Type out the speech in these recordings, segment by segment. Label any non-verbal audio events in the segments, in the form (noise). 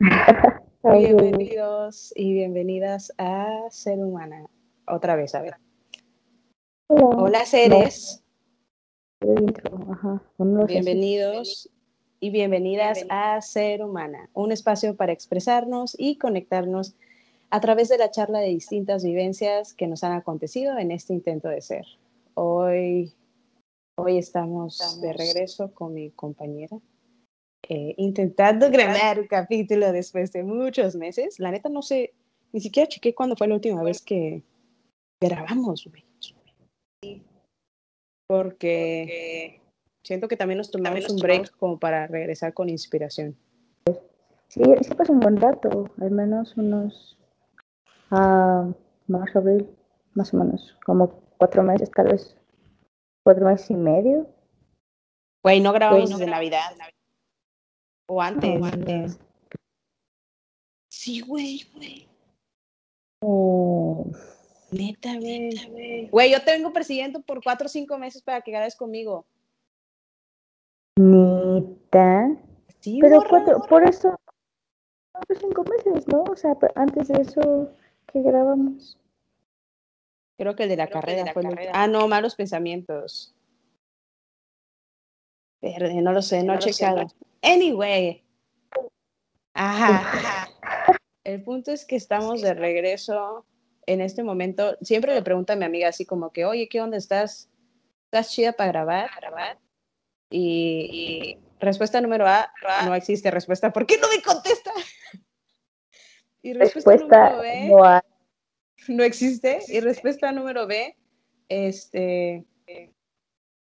(laughs) Bienvenidos y bienvenidas a Ser Humana. Otra vez, a ver. Hola, Hola, seres. Ajá. Bienvenidos y bienvenidas a Ser Humana, un espacio para expresarnos y conectarnos a través de la charla de distintas vivencias que nos han acontecido en este intento de ser. Hoy, hoy estamos de regreso con mi compañera, eh, intentando grabar un capítulo después de muchos meses. La neta no sé, ni siquiera chequé cuándo fue la última vez que grabamos, güey. Porque siento que también nos tomamos un break como para regresar con inspiración. Sí, sí pasó un buen rato, al menos unos marzo, abril, más o menos, como cuatro meses, tal vez cuatro meses y medio. Güey, no grabamos Pues- desde Navidad. O antes. antes. Sí, güey, güey. Oh, Neta, güey. Güey, yo te vengo persiguiendo por cuatro o cinco meses para que grabes conmigo. neta. Sí, Pero cuatro, por eso, cuatro o cinco meses, ¿no? O sea, antes de eso, que grabamos? Creo que el de la Creo de carrera la fue carrera. Ah, no, malos pensamientos. Verde, no lo sé, no, No he checado. Anyway. Ajá. El punto es que estamos de regreso en este momento. Siempre le pregunto a mi amiga así como que, oye, ¿qué onda estás? ¿Estás chida para grabar? Y, y respuesta número A, no existe respuesta. ¿Por qué no me contesta? Y respuesta, Respuesta número B, no hay. no existe. Y respuesta número B, este,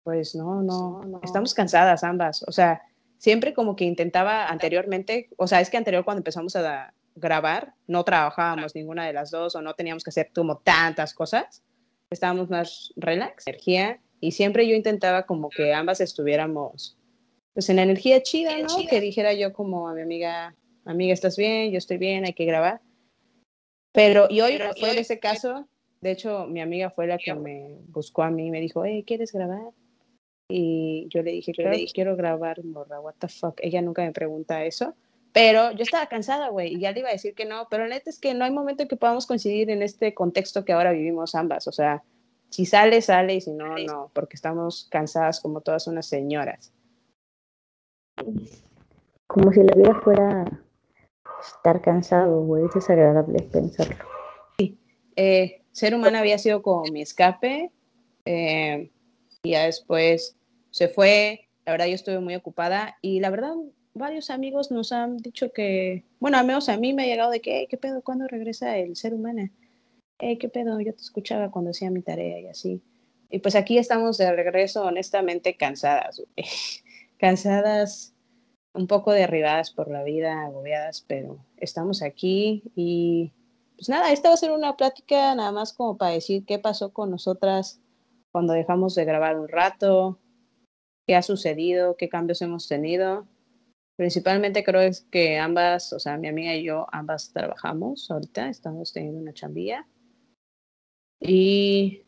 pues no, no, No, estamos cansadas ambas. O sea, siempre como que intentaba anteriormente, o sea, es que anterior cuando empezamos a grabar, no trabajábamos ninguna de las dos o no teníamos que hacer como tantas cosas. Estábamos más relax, energía, y siempre yo intentaba como que ambas estuviéramos pues en energía chida, ¿no? chida. Que dijera yo como a mi amiga, amiga, ¿estás bien? Yo estoy bien, hay que grabar. Pero, y hoy Pero, fue hoy ese caso, de hecho, mi amiga fue la que me buscó a mí y me dijo, hey, ¿quieres grabar? Y yo le dije, Yo le dije- quiero grabar, morra, what the fuck. Ella nunca me pregunta eso. Pero yo estaba cansada, güey, y ya le iba a decir que no, pero neta es que no hay momento en que podamos coincidir en este contexto que ahora vivimos ambas. O sea, si sale, sale, y si no, no, porque estamos cansadas como todas unas señoras. Como si la vida fuera estar cansado, güey. Es desagradable pensarlo. eh, ser humana había sido como mi escape eh, y ya después se fue. La verdad yo estuve muy ocupada y la verdad varios amigos nos han dicho que, bueno, al menos a mí me ha llegado de que, "Hey, ¿qué pedo? ¿Cuándo regresa el ser humana? Hey, ¿qué pedo? Yo te escuchaba cuando hacía mi tarea y así. Y pues aquí estamos de regreso, honestamente cansadas, (laughs) cansadas, un poco derribadas por la vida, agobiadas, pero estamos aquí y pues nada, esta va a ser una plática nada más como para decir qué pasó con nosotras cuando dejamos de grabar un rato, qué ha sucedido, qué cambios hemos tenido. Principalmente creo es que ambas, o sea, mi amiga y yo, ambas trabajamos ahorita, estamos teniendo una chambilla. Y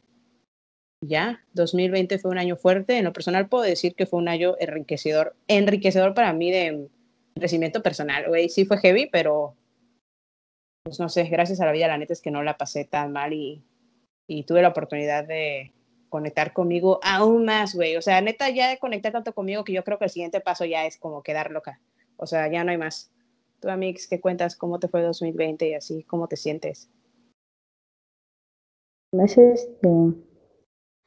ya, 2020 fue un año fuerte. En lo personal puedo decir que fue un año enriquecedor, enriquecedor para mí de crecimiento personal, güey. Sí fue heavy, pero pues no sé, gracias a la vida, la neta es que no la pasé tan mal y, y tuve la oportunidad de conectar conmigo aún más, güey. O sea, neta, ya conectar tanto conmigo que yo creo que el siguiente paso ya es como quedar loca. O sea, ya no hay más. Tú, Amix, ¿qué cuentas? ¿Cómo te fue 2020 y así? ¿Cómo te sientes? Meses de...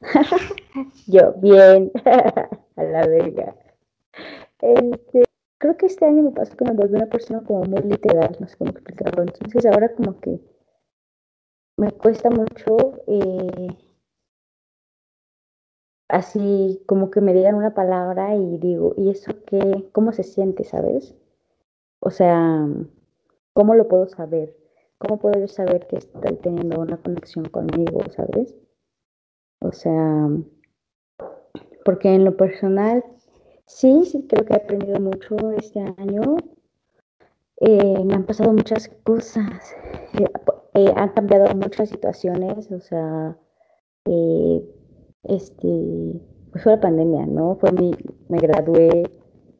(laughs) Yo, bien. (laughs) A la verga. Este, creo que este año me pasó que me una persona como muy literal, no sé cómo explicarlo. Entonces ahora como que me cuesta mucho eh, así como que me digan una palabra y digo, ¿y eso qué? ¿Cómo se siente, sabes? O sea, ¿cómo lo puedo saber? ¿Cómo puedo yo saber que estoy teniendo una conexión conmigo, sabes? O sea, porque en lo personal, sí, sí creo que he aprendido mucho este año. Eh, me han pasado muchas cosas, eh, eh, han cambiado muchas situaciones, o sea, eh, este, pues fue la pandemia, ¿no? Fue mi, me gradué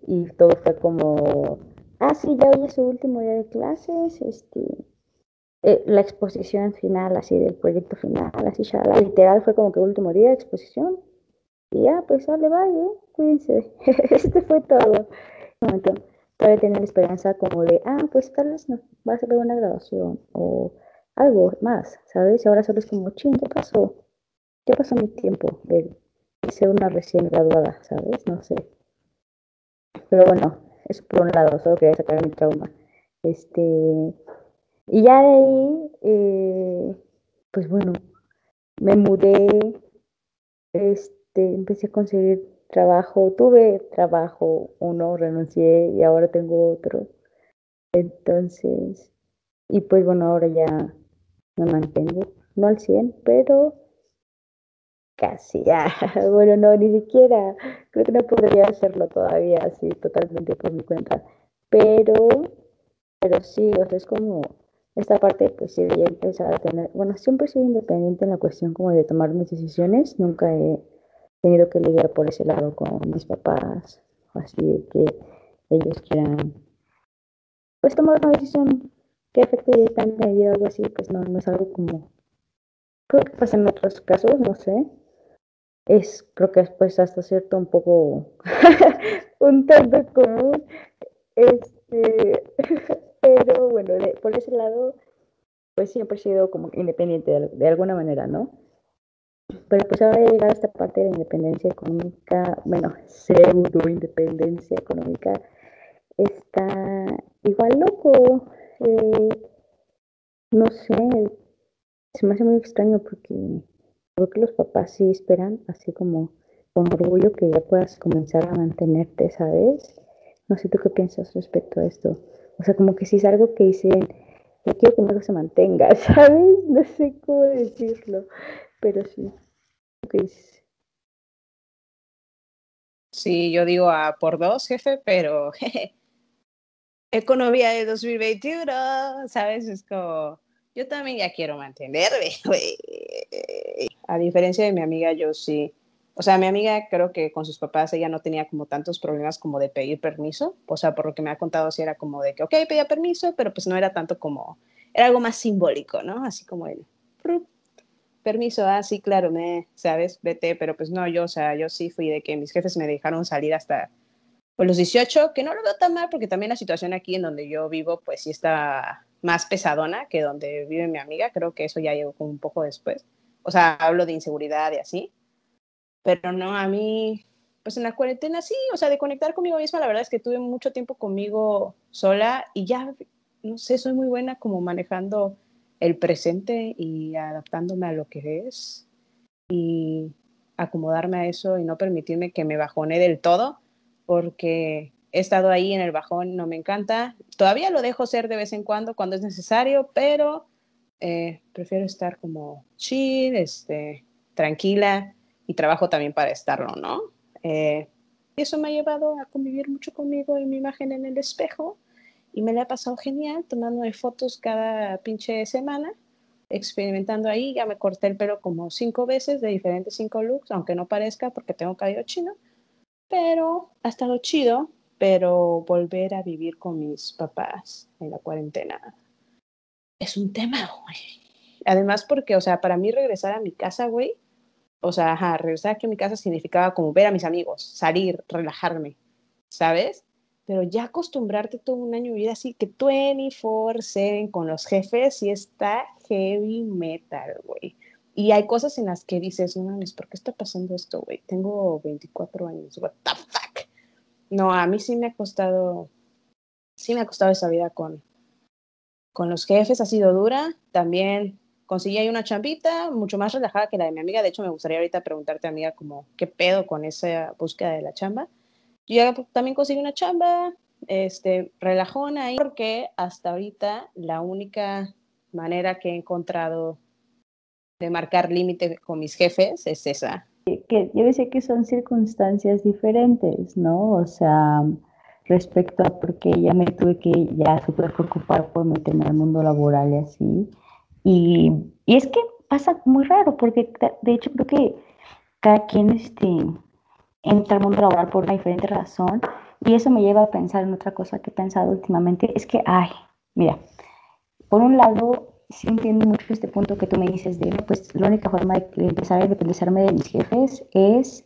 y todo fue como ah, sí, ya hoy es su último día de clases, este, eh, la exposición final, así del proyecto final, así ya, literal fue como que último día de exposición. Y ya, pues sale, vaya, cuídense. (laughs) este fue todo. momento, todavía tener esperanza como de, ah, pues tal vez no, va a ser una graduación o algo más, ¿sabes? Y ahora solo es como, ching, ¿qué pasó? ¿Qué pasó mi tiempo de ser una recién graduada, ¿sabes? No sé. Pero bueno, eso por un lado, solo quería sacar mi trauma. Este, y ya de ahí, eh, pues bueno, me mudé, este, empecé a conseguir trabajo, tuve trabajo, uno, renuncié y ahora tengo otro. Entonces, y pues bueno, ahora ya me mantengo, no al 100, pero casi, ya, (laughs) bueno, no, ni siquiera, creo que no podría hacerlo todavía así totalmente por mi cuenta, pero, pero sí, o sea, es como esta parte, pues sí, de empezar a tener, bueno, siempre soy independiente en la cuestión como de tomar mis decisiones, nunca he tenido que lidiar por ese lado con mis papás, así de que ellos quieran, pues tomar una decisión que afecte directamente mi vida o algo así, pues no, no es algo como, creo que pasa en otros casos, no sé, es, creo que después hasta cierto un poco, (laughs) un tanto común, este, (laughs) pero bueno, por ese lado, pues siempre he sido como independiente de, alguna manera, ¿no? Pero pues ahora llegar a esta parte de la independencia económica, bueno, pseudo independencia económica, está igual loco. Eh, no sé, se me hace muy extraño porque Creo que los papás sí esperan, así como con orgullo, que ya puedas comenzar a mantenerte, ¿sabes? No sé tú qué piensas respecto a esto. O sea, como que si es algo que dicen, yo quiero que mi hijo se mantenga, (laughs) ¿sabes? No sé cómo decirlo, pero sí. ¿Qué dices? Sí, yo digo a por dos, jefe, pero (laughs) economía de 2021, ¿sabes? Es como, yo también ya quiero mantenerme. A diferencia de mi amiga, yo sí. O sea, mi amiga creo que con sus papás ella no tenía como tantos problemas como de pedir permiso. O sea, por lo que me ha contado, sí era como de que, ok, pedía permiso, pero pues no era tanto como, era algo más simbólico, ¿no? Así como el, permiso, ah, sí, claro, me, sabes, vete, pero pues no, yo, o sea, yo sí fui de que mis jefes me dejaron salir hasta pues, los 18, que no lo veo tan mal porque también la situación aquí en donde yo vivo, pues sí está más pesadona que donde vive mi amiga, creo que eso ya llegó como un poco después. O sea, hablo de inseguridad y así, pero no, a mí, pues en la cuarentena sí, o sea, de conectar conmigo misma, la verdad es que tuve mucho tiempo conmigo sola y ya, no sé, soy muy buena como manejando el presente y adaptándome a lo que es y acomodarme a eso y no permitirme que me bajone del todo, porque he estado ahí en el bajón, no me encanta. Todavía lo dejo ser de vez en cuando, cuando es necesario, pero eh, prefiero estar como chill, este, tranquila y trabajo también para estarlo, ¿no? Eh, eso me ha llevado a convivir mucho conmigo y mi imagen en el espejo y me la ha pasado genial tomándome fotos cada pinche semana, experimentando ahí. Ya me corté el pelo como cinco veces de diferentes cinco looks, aunque no parezca porque tengo cabello chino, pero ha estado chido. Pero volver a vivir con mis papás en la cuarentena es un tema, güey. Además, porque, o sea, para mí regresar a mi casa, güey, o sea, ajá, regresar aquí a mi casa significaba como ver a mis amigos, salir, relajarme, ¿sabes? Pero ya acostumbrarte todo un año de vida así que 24-7 con los jefes y está heavy metal, güey. Y hay cosas en las que dices, no mames, ¿por qué está pasando esto, güey? Tengo 24 años, what the fuck. No, a mí sí me ha costado, sí me ha costado esa vida con, con los jefes ha sido dura. También conseguí ahí una chambita mucho más relajada que la de mi amiga. De hecho, me gustaría ahorita preguntarte, amiga, como qué pedo con esa búsqueda de la chamba. Yo ya también conseguí una chamba, este, relajona ahí, porque hasta ahorita la única manera que he encontrado de marcar límite con mis jefes es esa. Que yo decía que son circunstancias diferentes, ¿no? O sea, respecto a porque ya me tuve que ya súper preocupar por meterme al mundo laboral y así. Y, y, es que pasa muy raro, porque de hecho creo que cada quien este, entré al mundo laboral por una diferente razón y eso me lleva a pensar en otra cosa que he pensado últimamente, es que, ay, mira, por un lado, sí entiendo mucho este punto que tú me dices de, pues la única forma de empezar a independizarme de mis jefes es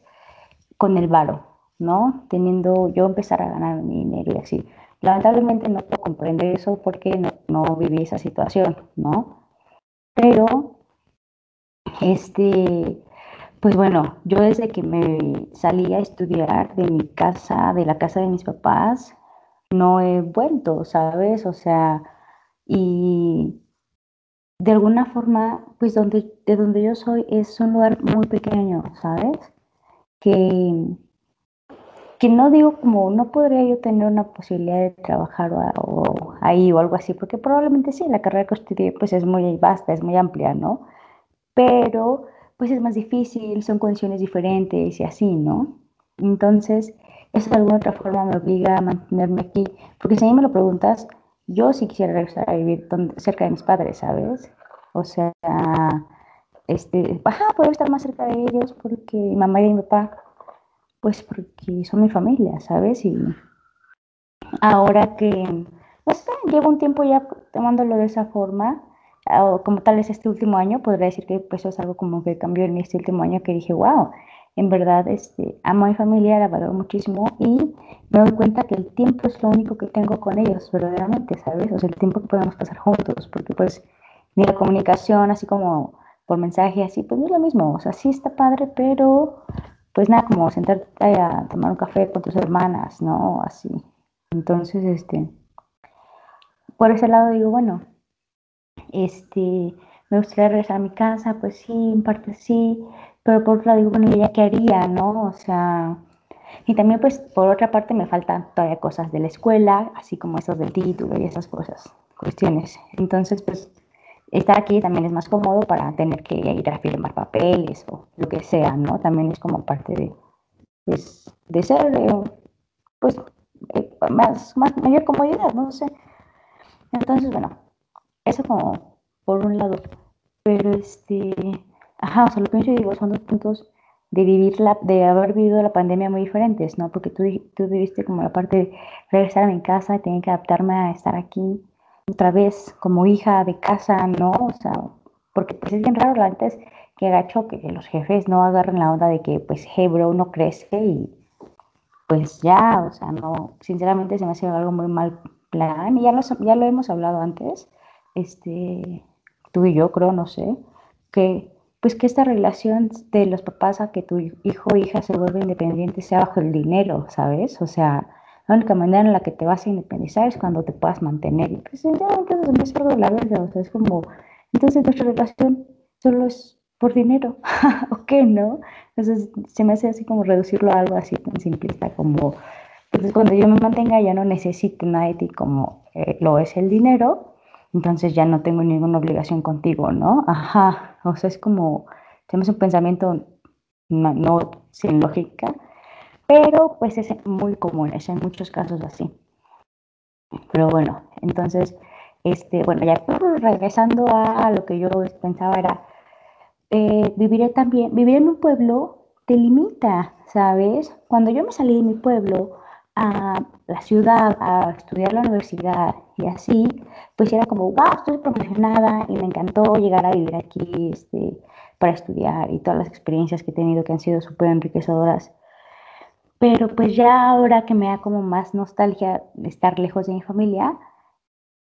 con el varo, ¿no? Teniendo yo empezar a ganar mi dinero y así. Lamentablemente no puedo comprender eso porque no, no viví esa situación, ¿no? Pero, este, pues bueno, yo desde que me salí a estudiar de mi casa, de la casa de mis papás, no he vuelto, ¿sabes? O sea, y de alguna forma, pues donde, de donde yo soy es un lugar muy pequeño, ¿sabes? Que, que no digo como, no podría yo tener una posibilidad de trabajar o, ahí o algo así, porque probablemente sí, la carrera que estudié pues es muy vasta, es muy amplia, ¿no? Pero pues es más difícil, son condiciones diferentes y así, ¿no? Entonces, eso de alguna otra forma me obliga a mantenerme aquí, porque si a mí me lo preguntas, yo sí quisiera regresar a vivir cerca de mis padres, ¿sabes? O sea, este, ajá, puedo estar más cerca de ellos porque mi mamá y mi papá, pues porque son mi familia, ¿sabes? Y ahora que, no sé, llevo un tiempo ya tomándolo de esa forma, o como tal es este último año, podría decir que pues eso es algo como que cambió en este último año que dije, wow, en verdad este, amo a mi familia, la valoro muchísimo y me doy cuenta que el tiempo es lo único que tengo con ellos, verdaderamente, ¿sabes? O sea, el tiempo que podemos pasar juntos, porque pues ni la comunicación así como por mensaje, así, pues no es lo mismo, o sea, sí está padre, pero pues nada, como sentarte a tomar un café con tus hermanas, ¿no? Así. Entonces, este, por ese lado digo, bueno, este, me gustaría regresar a mi casa, pues sí, en parte sí, pero por otro lado bueno, ¿ya qué haría, no? O sea, y también pues por otra parte me faltan todavía cosas de la escuela, así como esos del título y esas cosas, cuestiones. Entonces, pues estar aquí también es más cómodo para tener que ir a firmar papeles o lo que sea, ¿no? También es como parte de, pues, de ser, eh, pues, eh, más, más, mayor comodidad, no sé. Entonces, bueno, eso como por un lado. Pero este, ajá, o sea, lo que yo digo son dos puntos de vivir la, de haber vivido la pandemia muy diferentes, ¿no? Porque tú, tú viviste como la parte de regresar a mi casa, tener que adaptarme a estar aquí otra vez como hija de casa, ¿no? O sea, porque pues es bien raro antes que gacho que los jefes no agarren la onda de que pues hey bro no crece y pues ya, o sea, no, sinceramente se me hace algo muy mal plan y ya lo, ya lo hemos hablado antes, este, tú y yo creo, no sé, que pues que esta relación de los papás a que tu hijo o hija se vuelva independiente sea bajo el dinero, ¿sabes? O sea, la única manera en la que te vas a independizar es cuando te puedas mantener. Y pues ya entonces es algo la verga, o sea, es como, entonces nuestra relación solo es por dinero, (laughs) ¿o qué, no? Entonces se me hace así como reducirlo a algo así tan simplista como, entonces cuando yo me mantenga ya no necesito nada de ti como eh, lo es el dinero, entonces ya no tengo ninguna obligación contigo, ¿no? Ajá, o sea, es como, tenemos un pensamiento no, sin lógica, pero pues es muy común, es en muchos casos así. Pero bueno, entonces, este, bueno, ya regresando a, lo que yo pensaba era, eh, viviré también, vivir en un pueblo te limita, ¿sabes? Cuando yo me salí de mi pueblo, a la ciudad a estudiar la universidad y así, pues era como, wow, estoy promocionada y me encantó llegar a vivir aquí este, para estudiar y todas las experiencias que he tenido que han sido súper enriquecedoras. Pero pues ya ahora que me da como más nostalgia estar lejos de mi familia,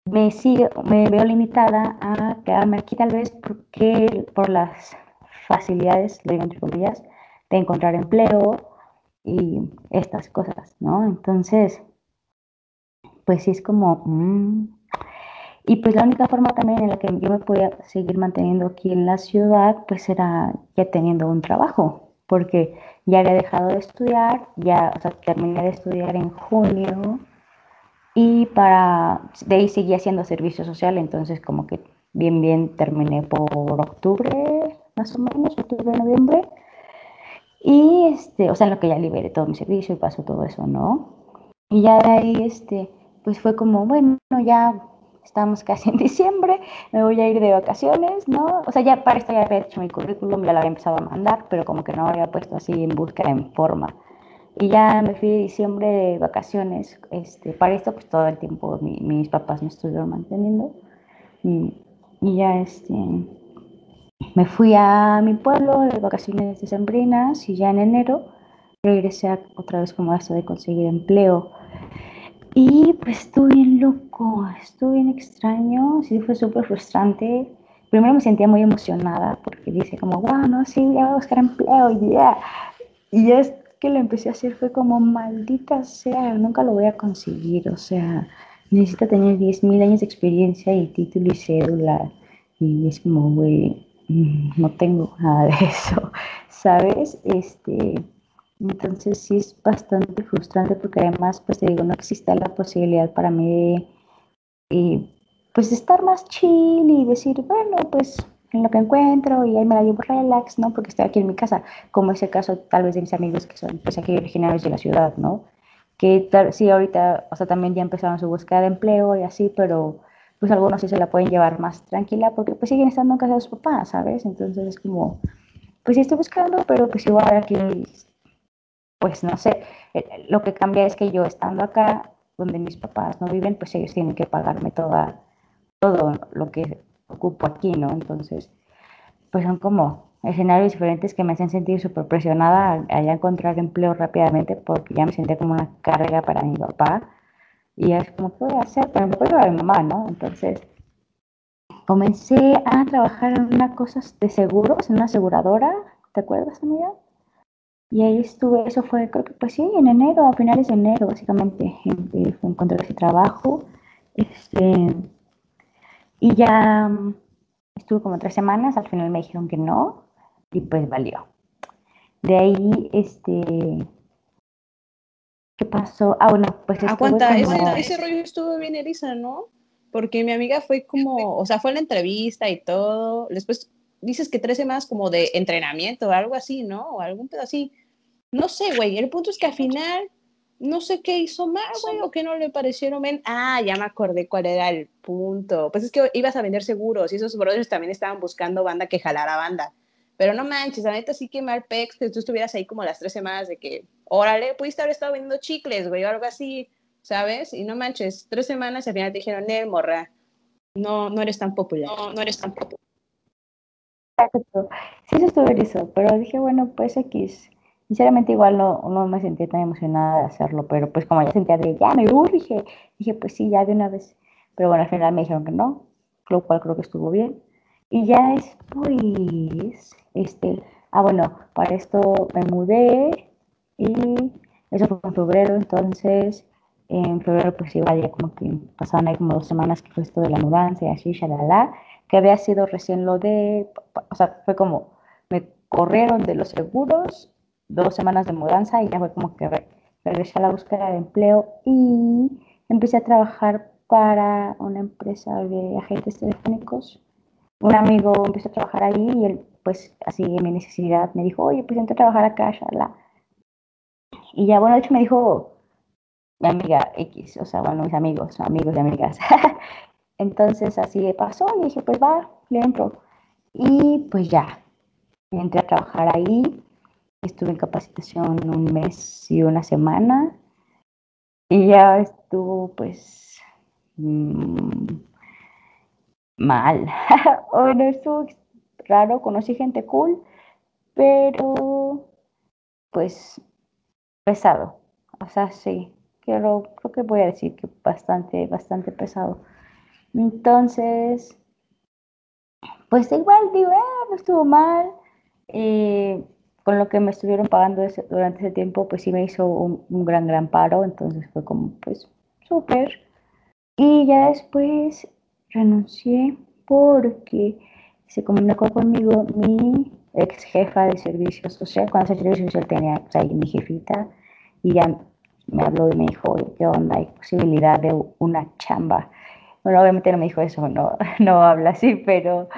me, sigo, me veo limitada a quedarme aquí tal vez porque por las facilidades, digo entre comillas, de encontrar empleo, y estas cosas, ¿no? Entonces, pues sí es como... Mm. Y pues la única forma también en la que yo me podía seguir manteniendo aquí en la ciudad, pues era ya teniendo un trabajo, porque ya había dejado de estudiar, ya, o sea, terminé de estudiar en junio y para, de ahí seguía haciendo servicio social, entonces como que bien, bien terminé por octubre, más o menos, octubre, noviembre, y, este, o sea, lo que ya liberé todo mi servicio y pasó todo eso, ¿no? Y ya de ahí, este, pues fue como, bueno, ya estamos casi en (laughs) diciembre, me voy a ir de vacaciones, ¿no? O sea, ya para esto ya había hecho mi currículum, ya lo había empezado a mandar, pero como que no había puesto así en búsqueda en forma Y ya me fui de diciembre de vacaciones. Este, para esto, pues todo el tiempo mis papás me estuvieron manteniendo. Y, y, ya este, me fui a mi pueblo de vacaciones decembrinas y ya en enero regresé otra vez como hasta de conseguir empleo. Y pues estuve bien loco, estuve bien extraño, sí fue súper frustrante. Primero me sentía muy emocionada porque dice como, wow, no, sí, ya voy a buscar empleo, ya. Yeah. Y es que lo empecé a hacer fue como, maldita sea, nunca lo voy a conseguir, o sea, necesito tener 10.000 años de experiencia y título y cédula. Y es como, güey, (laughs) no tengo nada de eso, ¿sabes? Este, entonces sí es bastante frustrante porque además, pues te digo, no existe la posibilidad para mí de, eh, pues estar más chill y decir, bueno, pues en lo que encuentro y ahí me la llevo relax, ¿no? Porque estoy aquí en mi casa, como es el caso tal vez de mis amigos que son pues aquí originarios de la ciudad, ¿no? Que sí, ahorita, o sea, también ya empezaron su búsqueda de empleo y así, pero pues algunos sí se la pueden llevar más tranquila porque pues siguen estando en casa de sus papás, ¿sabes? Entonces es como, pues sí estoy buscando, pero pues igual aquí pues no sé, eh, lo que cambia es que yo estando acá, donde mis papás no viven, pues ellos tienen que pagarme toda, todo lo que ocupo aquí, ¿no? Entonces, pues son como escenarios diferentes que me hacen sentir súper presionada a, encontrar empleo rápidamente porque ya me sentía como una carga para mi papá y es como, ¿qué voy a hacer? Pero me puedo a mi mamá, ¿no? Entonces, comencé a trabajar en una cosa de seguros, en una aseguradora, ¿te acuerdas, amiga? Y ahí estuve, eso fue, creo que pues sí, en enero, a finales de enero, básicamente, encontré ese trabajo. Este, y ya mm, estuve como tres semanas, al final me dijeron que no, y pues valió. De ahí, este, ¿qué pasó? Ah, bueno, pues Aguanta, ese, rollo estuvo bien eriza, ¿no? Porque mi amiga fue como, o sea, fue la entrevista y todo, después dices que tres semanas como de entrenamiento o algo así, ¿no? O algún pedo así. No sé, güey, el punto es que al final no sé qué hizo mal, güey, o que no le parecieron bien. Ah, ya me acordé cuál era el punto. Pues es que ibas a vender seguros y esos brothers también estaban buscando banda que jalara banda. Pero no manches, la neta sí que mal pex que tú estuvieras ahí como las tres semanas de que, órale, pudiste haber estado vendiendo chicles, güey, o algo así, ¿sabes? Y no manches, tres semanas y al final te dijeron, eh, morra, no, no eres tan popular. No, no eres tan popular. Exacto. Sí, eso estuvo eso, pero dije, bueno, pues X Sinceramente igual no, no me sentí tan emocionada de hacerlo, pero pues como ya sentía de ya me urge, dije pues sí, ya de una vez. Pero bueno, al final me dijeron que no, lo cual creo que estuvo bien. Y ya después, este, ah bueno, para esto me mudé y eso fue en febrero, entonces en febrero pues igual ya como que pasaban ahí como dos semanas que fue esto de la mudanza y así, shalala, que había sido recién lo de, o sea, fue como, me corrieron de los seguros dos semanas de mudanza y ya fue como que regresé a la búsqueda de empleo y empecé a trabajar para una empresa de agentes telefónicos. Un amigo empezó a trabajar ahí y él, pues, así en mi necesidad, me dijo, oye, pues entré a trabajar acá, shala. Y ya, bueno, de hecho me dijo mi amiga X, o sea, bueno, mis amigos, amigos y amigas. (laughs) Entonces así pasó y dije, pues va, le entro. Y pues ya, entré a trabajar ahí Estuve en capacitación un mes y una semana y ya estuvo pues mm, mal. (laughs) bueno, estuvo raro, conocí gente cool, pero pues pesado. O sea, sí, quiero, creo que voy a decir que bastante, bastante pesado. Entonces, pues igual digo, ah, no estuvo mal. Eh, con lo que me estuvieron pagando durante ese tiempo, pues sí me hizo un, gran, gran paro, entonces fue como, pues, súper. Y ya después renuncié porque se comunicó conmigo mi ex jefa de servicio social, cuando ese servicio social tenía o mi jefita, y ya me habló y me dijo, ¿qué onda? ¿Hay posibilidad de una chamba? Bueno, obviamente no me dijo eso, no, (laughs) no habla así, pero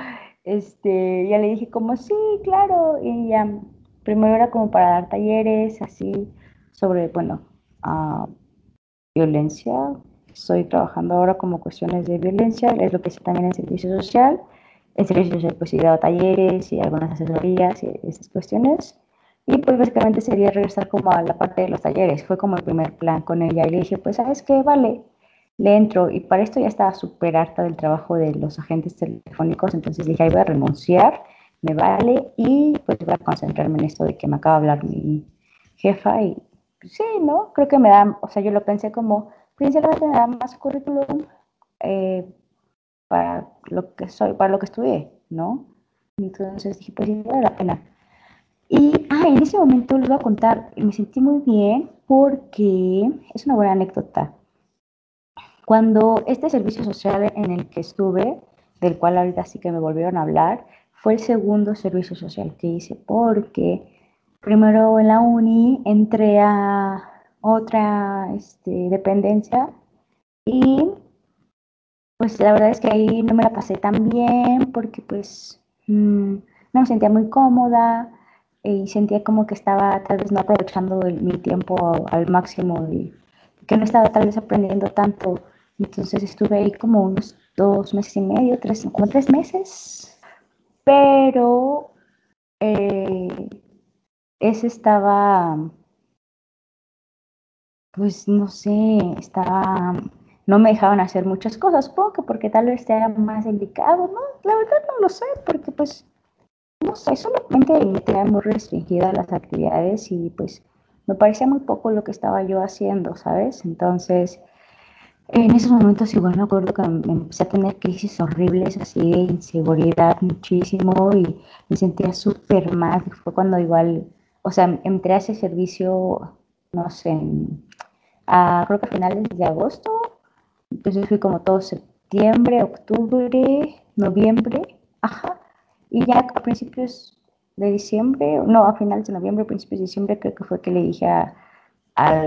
este, ya le dije como, sí, claro, y ya Primero era como para dar talleres así sobre, bueno, uh, violencia. Estoy trabajando ahora como cuestiones de violencia, es lo que sé también en servicio social. En servicio social pues he dado talleres y algunas asesorías y esas cuestiones. Y pues básicamente sería regresar como a la parte de los talleres. Fue como el primer plan con ella. Y le dije, pues, ¿sabes qué? Vale, le entro. Y para esto ya estaba súper harta del trabajo de los agentes telefónicos. Entonces dije, ahí voy a renunciar, me vale. Y pues voy a concentrarme en esto de que me acaba de hablar mi jefa. Y sí, ¿no? Creo que me da, o sea, yo lo pensé como, principalmente me da más currículum eh, para lo que soy, para lo que estudié, ¿no? Entonces dije, pues sí, vale la pena. Y ah, en ese momento les voy a contar, me sentí muy bien porque es una buena anécdota. Cuando este servicio social en el que estuve, del cual ahorita sí que me volvieron a hablar, fue el segundo servicio social que hice porque primero en la uni entré a otra este, dependencia y pues la verdad es que ahí no me la pasé tan bien porque pues mm, no me sentía muy cómoda y sentía como que estaba tal vez no aprovechando mi tiempo al máximo y que no estaba tal vez aprendiendo tanto. Entonces estuve ahí como unos dos meses y medio, tres, como tres meses, pero eh, ese estaba, pues no sé, estaba, no me dejaban hacer muchas cosas, poco, porque tal vez era más delicado, ¿no? La verdad no lo sé, porque pues no sé, solamente me tenía muy restringidas las actividades y pues me parecía muy poco lo que estaba yo haciendo, ¿sabes? Entonces, en esos momentos igual me acuerdo que me empecé a tener crisis horribles, así, inseguridad muchísimo y me sentía súper mal. Fue cuando igual, o sea, entré a ese servicio, no sé, a, creo que a finales de agosto, entonces fui como todo septiembre, octubre, noviembre, ajá. Y ya a principios de diciembre, no, a finales de noviembre, principios de diciembre, creo que fue que le dije a,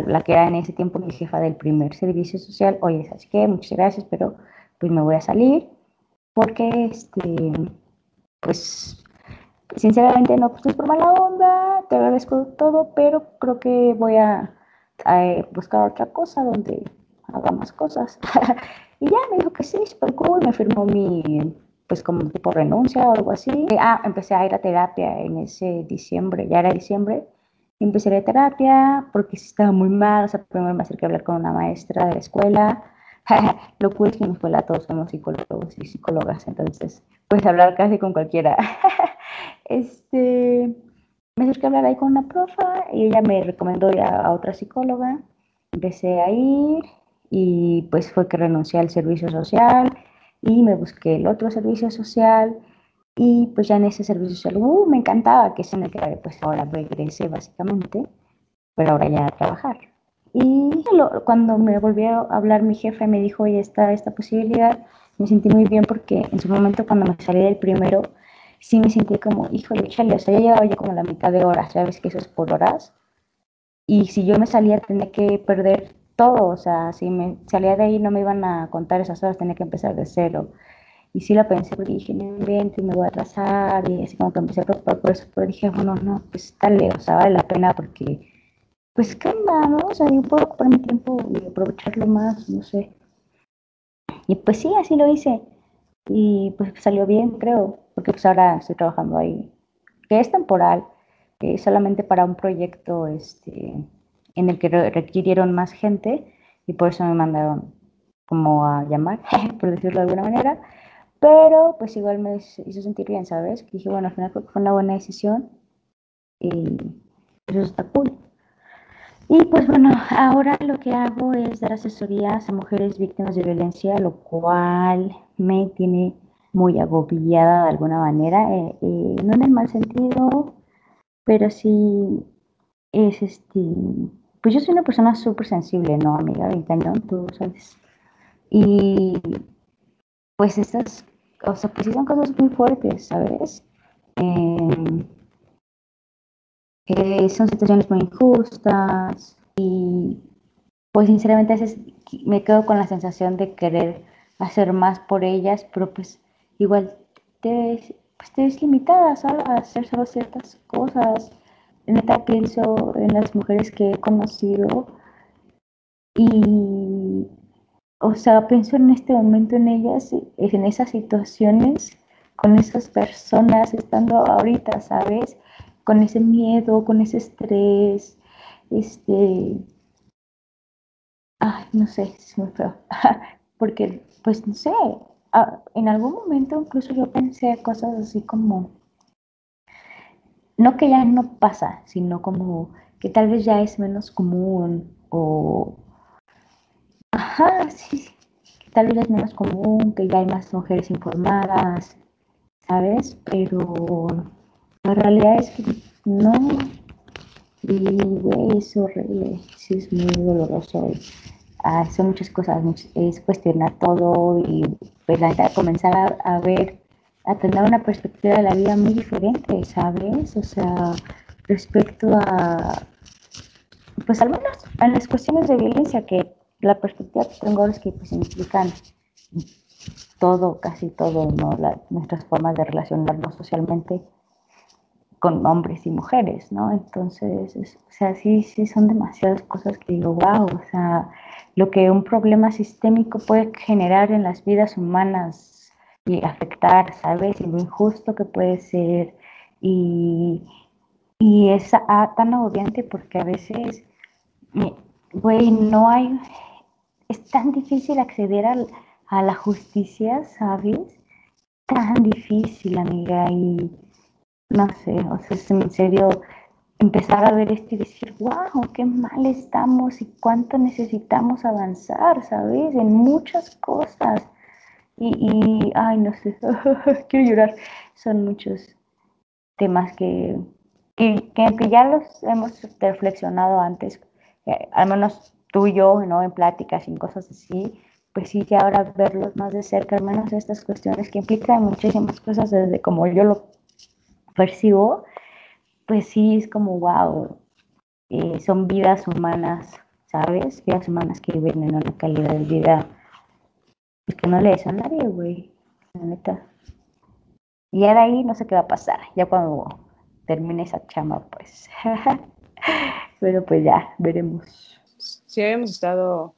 la que era en ese tiempo mi jefa del primer servicio social, oye, ¿sabes qué? Muchas gracias, pero pues me voy a salir porque, este, pues, sinceramente no, pues por mala onda, te agradezco todo, pero creo que voy a, buscar otra cosa donde haga más cosas. (laughs) y ya me dijo que sí, super cool, me firmó mi pues como tipo renuncia o algo así. Ah, empecé a ir a terapia en ese diciembre, ya era diciembre. Empecé a ir a terapia porque estaba muy mal, o sea, primero me acerqué a hablar con una maestra de la escuela. (laughs) Lo cool es que en mi escuela todos somos psicólogos y psicólogas, entonces puedes hablar casi con cualquiera. (laughs) este, me acerqué a hablar ahí con una profa y ella me recomendó ir a, a otra psicóloga. Empecé a ir y pues fue que renuncié al servicio social y me busqué el otro servicio social y pues ya en ese servicio social, uh, me encantaba que se me quedara, pues ahora regresé básicamente, pero ahora ya a trabajar. Y cuando me volvió a hablar mi jefe, me dijo, oye, está esta posibilidad, me sentí muy bien porque en su momento cuando me salí del primero, sí me sentí como, híjole, chale, o sea, ya llevaba yo como la mitad de horas, sabes que eso es por horas. Y si yo me salía, tenía que perder todo, o sea, si me salía de ahí no me iban a contar esas horas, tenía que empezar de cero. Y sí lo pensé porque dije, no invento y me voy a atrasar, y así como que empecé a preocupar por eso, pero dije, bueno, no, pues dale, o sea, vale la pena porque, pues, ¿qué onda, no? O sea, yo puedo ocupar mi tiempo y aprovecharlo más, no sé. Y pues sí, así lo hice. Y pues salió bien, creo, porque pues ahora estoy trabajando ahí, que es temporal, es solamente para un proyecto, este, en el que requirieron más gente y por eso me mandaron como a llamar, (laughs) por decirlo de alguna manera, pero pues igual me hizo sentir bien, ¿sabes? Que dije, bueno, al final fue una buena decisión y eso está cool. Y pues bueno, ahora lo que hago es dar asesorías a mujeres víctimas de violencia, lo cual me tiene muy agobiada de alguna manera, eh, eh, no en el mal sentido, pero sí es este, pues yo soy una persona súper sensible, ¿no, amiga? Bien cañón, tú sabes. Y pues estas, o sea, pues sí son cosas muy fuertes, ¿sabes? Eh, son situaciones muy injustas y pues sinceramente a veces me quedo con la sensación de querer hacer más por ellas, pero pues igual te, pues te ves limitada a hacer solo ciertas cosas neta pienso en las mujeres que he conocido y, o sea, pienso en este momento en ellas, en esas situaciones, con esas personas, estando ahorita, ¿sabes? con ese miedo, con ese estrés, este, ay, no sé, es muy feo, (laughs) porque, pues, no sé, en algún momento incluso yo pensé cosas así como, no que ya no pasa, sino como que tal vez ya es menos común o, ajá, sí, que tal vez es menos común, que ya hay más mujeres informadas, ¿sabes? Pero la realidad es que no, y güey, es horrible, sí es muy doloroso. Ah, son muchas cosas, es cuestionar todo y pues la idea comenzar a, ver, a tener una perspectiva de la vida muy diferente, ¿sabes? O sea, respecto a, pues al menos en las cuestiones de violencia, que la perspectiva que tengo es que pues implican todo, casi todo, ¿no? nuestras formas de relacionarnos socialmente con hombres y mujeres, ¿no? Entonces, o sea, sí, sí son demasiadas cosas que digo, wow, o sea, lo que un problema sistémico puede generar en las vidas humanas y afectar, ¿sabes? Y lo injusto que puede ser. Y, y es tan obviante porque a veces, güey, no hay, es tan difícil acceder a la justicia, ¿sabes? Tan difícil, amiga, y no sé, o sea, en serio empezar a ver esto y decir, wow, qué mal estamos y cuánto necesitamos avanzar, ¿sabes? En muchas cosas. Y, ay, no sé, (laughs) quiero llorar. Son muchos temas que, que, que, ya los hemos reflexionado antes, eh, al menos tú y yo, ¿no? En pláticas y cosas así, pues sí, ya ahora verlos más de cerca, al menos estas cuestiones que implican muchísimas cosas desde como yo lo percibo, pues sí es como, wow, eh, son vidas humanas, ¿sabes? Vidas humanas que viven en una calidad de vida pues que no le des a nadie, güey, la neta. Y ahora ahí no sé qué va a pasar, ya cuando termine esa chama, pues. (laughs) Pero pues ya, veremos. Sí, habíamos estado.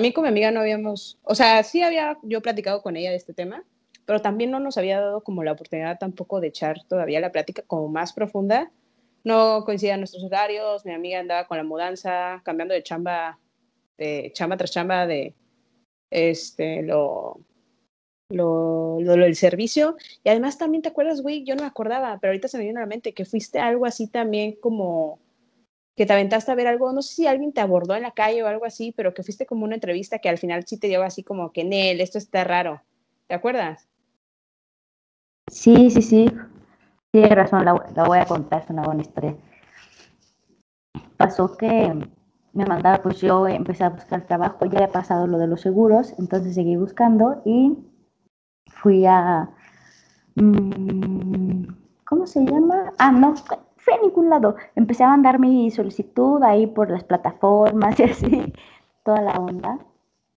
Mí con mi amiga no habíamos. O sea, sí había yo platicado con ella de este tema, pero también no nos había dado como la oportunidad tampoco de echar todavía la plática como más profunda. No coincidían nuestros horarios, mi amiga andaba con la mudanza, cambiando de chamba, de chamba tras chamba de este, lo, lo, lo, del servicio. Y además también te acuerdas, güey, yo no me acordaba, pero ahorita se me viene a la mente que fuiste algo así también como que te aventaste a ver algo, no sé si alguien te abordó en la calle o algo así, pero que fuiste como una entrevista que al final sí te dio así como que, Nel, esto está raro. ¿Te acuerdas? Sí, sí, sí. Tienes razón, la, voy a contar, es una buena historia. Pasó que me mandaba, pues yo empecé a buscar trabajo, ya he pasado lo de los seguros, entonces seguí buscando y fui a... Mm, ¿Cómo se llama? Ah, no, fui a ningún lado. Empecé a mandar mi solicitud ahí por las plataformas (laughs) y así, toda la onda.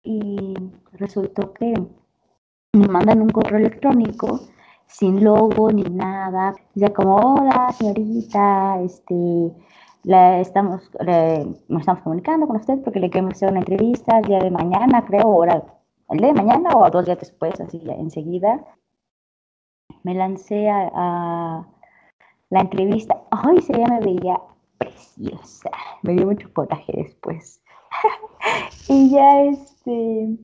Y resultó que me mandan un correo electrónico sin logo ni nada. Ya como, hola señorita, este, la estamos, nos estamos comunicando con usted porque le queremos hacer una entrevista el día de mañana, creo, o el día de mañana o dos días después, así enseguida. Me lancé a, la entrevista. Ay, se me veía preciosa. Me dio mucho coraje después. (laughs) y ya este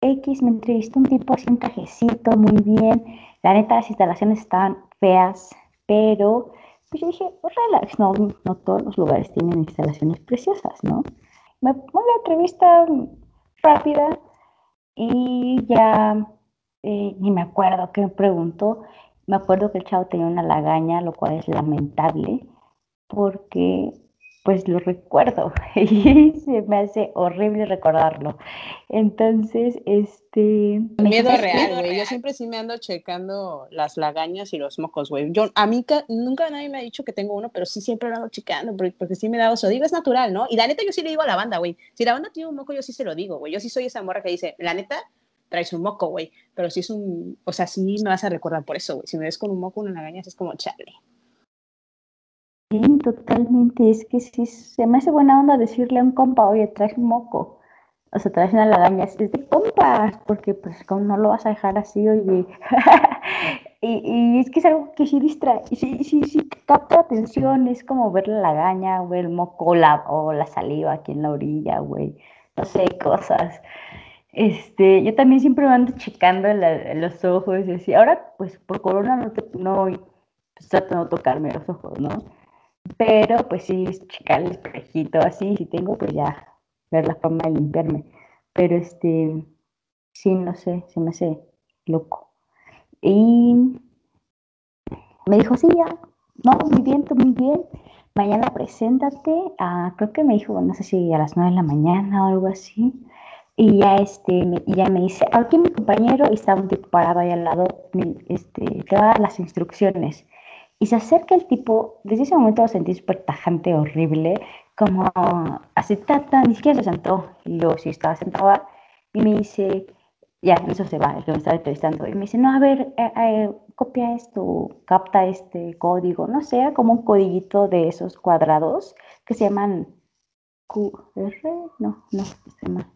X me entrevistó un tipo así un trajecito muy bien la neta, las instalaciones estaban feas, pero pues yo dije, relax, no, no todos los lugares tienen instalaciones preciosas, ¿no? Me pongo la entrevista rápida y ya eh, ni me acuerdo qué me preguntó. Me acuerdo que el chavo tenía una lagaña, lo cual es lamentable, porque pues lo recuerdo (laughs) y se me hace horrible recordarlo. Entonces, este... Miedo real, güey. Yo siempre sí me ando checando las lagañas y los mocos, güey. Yo, a mí nunca nadie me ha dicho que tengo uno, pero sí siempre lo ando checando porque, porque sí me da oso. Digo, es natural, ¿no? Y la neta yo sí le digo a la banda, güey. Si la banda tiene un moco, yo sí se lo digo, güey. Yo sí soy esa morra que dice, la neta, traes un moco, güey. Pero si es un... O sea, sí me vas a recordar por eso, güey. Si me ves con un moco, una lagaña, es como, chale totalmente. Es que sí, se me hace buena onda decirle a un compa, oye, traes moco. O sea, traes una lagaña. Es de compas, porque pues como no lo vas a dejar así, oye. (laughs) y, y, es que es algo que sí distrae. Sí, sí, sí, capta atención, es como ver la lagaña, ver el moco o la saliva aquí en la orilla, güey. No sé, cosas. Este, yo también siempre ando checando los ojos y así. Ahora, pues por corona no, no pues, trato de no tocarme los ojos, ¿no? Pero pues sí, checar el espejito así, si tengo, pues ya ver la forma de limpiarme. Pero este, sí, no sé, se me hace loco. Y me dijo, sí, ya, no, muy bien, tú muy bien. Mañana preséntate a, creo que me dijo, no sé si a las nueve de la mañana o algo así. Y ya, este, me, ya me dice, aquí mi compañero está un tipo parado ahí al lado, este, te va a dar las instrucciones. Y se acerca el tipo, desde ese momento lo sentí súper tajante, horrible, como así, tata, ni siquiera se sentó. Y yo sí estaba sentado y me dice, ya, eso se va, el que me estaba entrevistando. Y me dice, no, a ver, eh, eh, copia esto, capta este código, no sé, como un codiguito de esos cuadrados que se llaman QR, no, no, se llama.